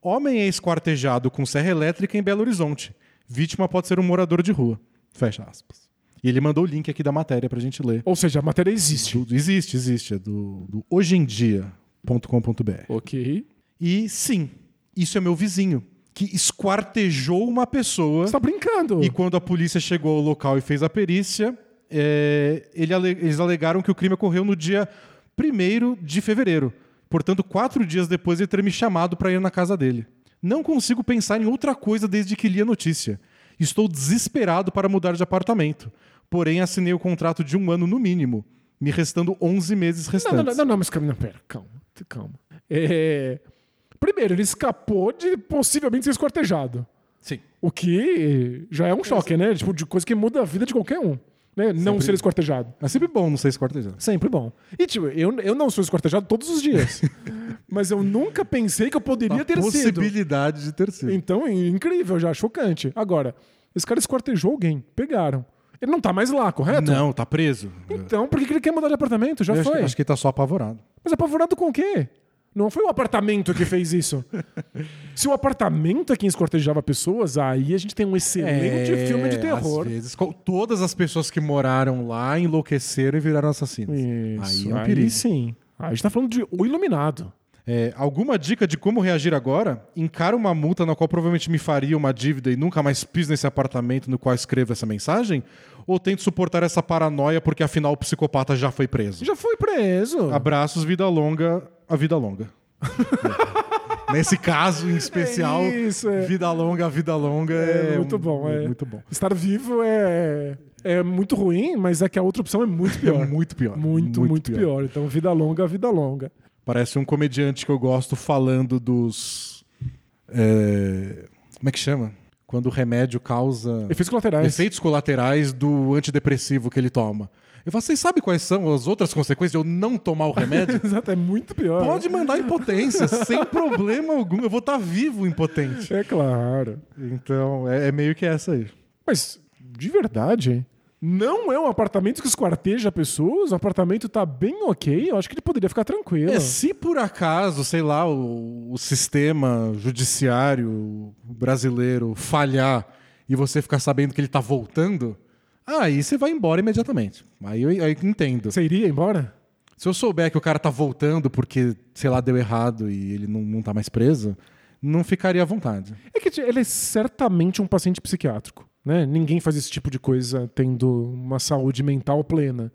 Homem é esquartejado com serra elétrica em Belo Horizonte. Vítima pode ser um morador de rua. Fecha aspas. E ele mandou o link aqui da matéria pra gente ler. Ou seja, a matéria existe. Do- existe, existe. É do, do hojeemdia.com.br. Ok. E sim, isso é meu vizinho, que esquartejou uma pessoa. Você tá brincando. E quando a polícia chegou ao local e fez a perícia, é, eles alegaram que o crime ocorreu no dia 1 de fevereiro. Portanto, quatro dias depois de ele ter me chamado para ir na casa dele. Não consigo pensar em outra coisa desde que li a notícia. Estou desesperado para mudar de apartamento. Porém, assinei o contrato de um ano no mínimo, me restando 11 meses restantes. não, não, não, não, mas calma, pera, calma, calma. É, Primeiro, ele escapou de possivelmente ser esquartejado. Sim. O que já é um choque, né? Tipo, de coisa que muda a vida de qualquer um. Né? Não ser esquartejado. É sempre bom não ser esquartejado. Sempre bom. E, tipo, eu, eu não sou esquartejado todos os dias. mas eu nunca pensei que eu poderia A ter sido. possibilidade de ter sido. Então, é incrível já, chocante. Agora, esse cara esquartejou alguém, pegaram. Ele não tá mais lá, correto? Não, tá preso. Então, por que que ele quer mudar de apartamento? Já Eu acho, foi. acho que ele tá só apavorado. Mas apavorado com o quê? Não foi o apartamento que fez isso. Se o apartamento é quem escortejava pessoas, aí a gente tem um excelente filme de terror. É, Às vezes, todas as pessoas que moraram lá enlouqueceram e viraram assassinos. Isso, Aí é um perigo. sim. Aí a gente tá falando de O Iluminado. É, alguma dica de como reagir agora? Encara uma multa na qual provavelmente me faria uma dívida e nunca mais piso nesse apartamento no qual escrevo essa mensagem? Ou tento suportar essa paranoia porque afinal o psicopata já foi preso? Já foi preso. Abraços, vida longa, a vida longa. É. Nesse caso em especial, É isso, é. vida longa, a vida longa é, É muito bom. É. Muito bom. Estar vivo é, é muito ruim, mas é que a outra opção é muito pior. É muito pior. Muito, muito, pior. Então, vida longa, vida longa. Parece um comediante que eu gosto falando dos. é, Como é que chama? Quando o remédio causa Efeitos colaterais. efeitos colaterais do antidepressivo que ele toma. Eu falo, vocês sabem quais são as outras consequências de eu não tomar o remédio? Exato, é muito pior. Pode mandar impotência, sem problema algum. Eu vou estar vivo impotente. É claro. Então, é, é meio que essa aí. Mas, de verdade, não é um apartamento que esquarteja pessoas, o apartamento tá bem ok, eu acho que ele poderia ficar tranquilo. É, se por acaso, sei lá, o, o sistema judiciário brasileiro falhar e você ficar sabendo que ele tá voltando, aí você vai embora imediatamente. Aí eu, aí eu entendo. Você iria embora? Se eu souber que o cara tá voltando porque, sei lá, deu errado e ele não, não tá mais preso, não ficaria à vontade. É que ele é certamente um paciente psiquiátrico. Né? Ninguém faz esse tipo de coisa tendo uma saúde mental plena.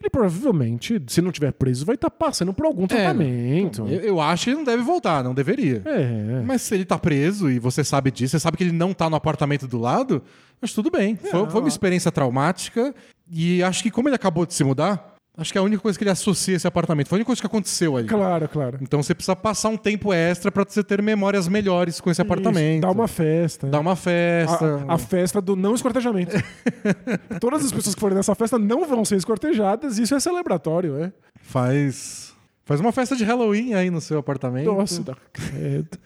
ele provavelmente, se não tiver preso, vai estar passando por algum tratamento. Eu, eu acho que ele não deve voltar, não deveria. É. Mas se ele tá preso e você sabe disso, você sabe que ele não tá no apartamento do lado, acho tudo bem. Foi, foi uma experiência traumática e acho que como ele acabou de se mudar, acho que é a única coisa que ele associa esse apartamento. Foi a única coisa que aconteceu ali. Claro, claro. Então você precisa passar um tempo extra pra você ter memórias melhores com esse apartamento. Isso, Dá uma festa. Dá uma festa. A, a festa do não esquartejamento. Todas as pessoas que forem nessa festa não vão ser esquartejadas, isso é celebratório, é? Faz. Faz uma festa de Halloween aí no seu apartamento. Nossa, dá credo.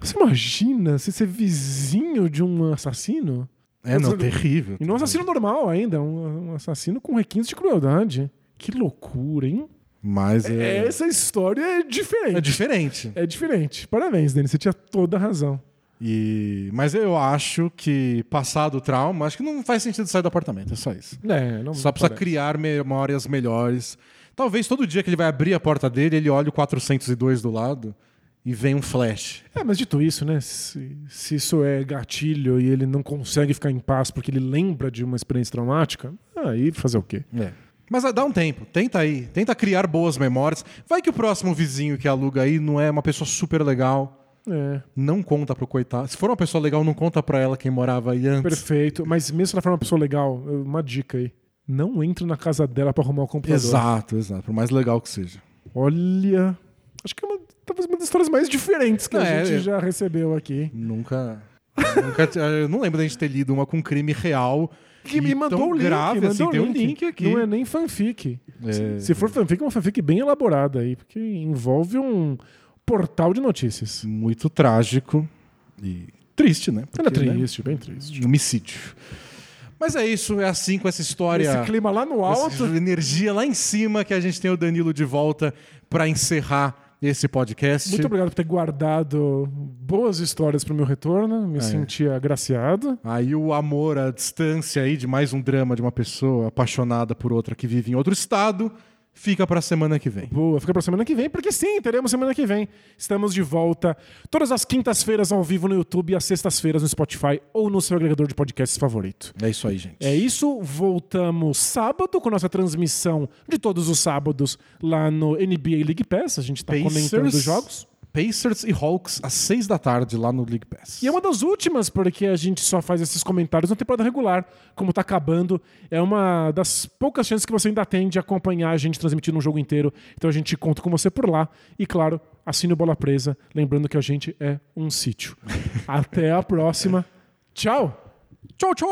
Você imagina você ser vizinho de um assassino? É, não, terrível. E não um assassino normal ainda, um, um assassino com requintes de crueldade. Que loucura, hein? Mas é, Essa história é diferente. é diferente. É diferente. Parabéns, Denis. Você tinha toda a razão. E... Mas eu acho que, passado o trauma, acho que não faz sentido sair do apartamento. É só isso. É, não Só precisa parece. criar memórias melhores. Talvez todo dia que ele vai abrir a porta dele, ele olhe o 402 do lado e vem um flash. É, mas dito isso, né? Se, se isso é gatilho e ele não consegue ficar em paz porque ele lembra de uma experiência traumática, aí fazer o quê? É. Mas ah, dá um tempo, tenta aí, tenta criar boas memórias. Vai que o próximo vizinho que aluga aí não é uma pessoa super legal, É, não conta pro coitado. Se for uma pessoa legal, não conta pra ela quem morava aí antes. perfeito. Mas mesmo se ela for uma pessoa legal, uma dica aí. Não entre na casa dela pra arrumar o computador. Exato, exato, por mais legal que seja. Olha. Acho que é uma, talvez uma das histórias mais diferentes que a É, gente é. já recebeu aqui. Nunca. nunca eu não lembro da gente ter lido uma com crime real. Que me mandou o link. grave mandou assim. o Tem um link aqui. Não é nem fanfic. É. Se for fanfic, é uma fanfic bem elaborada aí, porque envolve um portal de notícias. Muito trágico e triste, né? Era Porque, né, triste, bem triste. Homicídio. Mas é isso, é assim com essa história. Esse clima lá no essa alto. energia lá em cima que a gente tem o Danilo de volta pra encerrar esse podcast. Muito obrigado por ter guardado boas histórias pro meu retorno. É. Me senti agraciado. Aí o amor à distância aí de mais um drama de uma pessoa apaixonada por outra que vive em outro estado fica pra semana que vem. Boa, fica pra semana que vem, porque sim, teremos semana que vem. Estamos de volta todas as quintas-feiras ao vivo no YouTube e às sextas-feiras no Spotify ou no seu agregador de podcasts favorito. É isso aí, gente. É isso, voltamos sábado com nossa transmissão de todos os sábados lá no NBA League Pass. A gente tá comentando os jogos. Pacers e Hawks às seis da tarde lá no League Pass. E é uma das últimas, porque a gente só faz esses comentários na temporada regular. Como tá acabando, é uma das poucas chances que você ainda tem de acompanhar a gente transmitindo um jogo inteiro. Então a gente conta com você por lá. E claro, assine o Bola Presa, lembrando que a gente é um sítio. Até a próxima. Tchau! Tchau, tchau!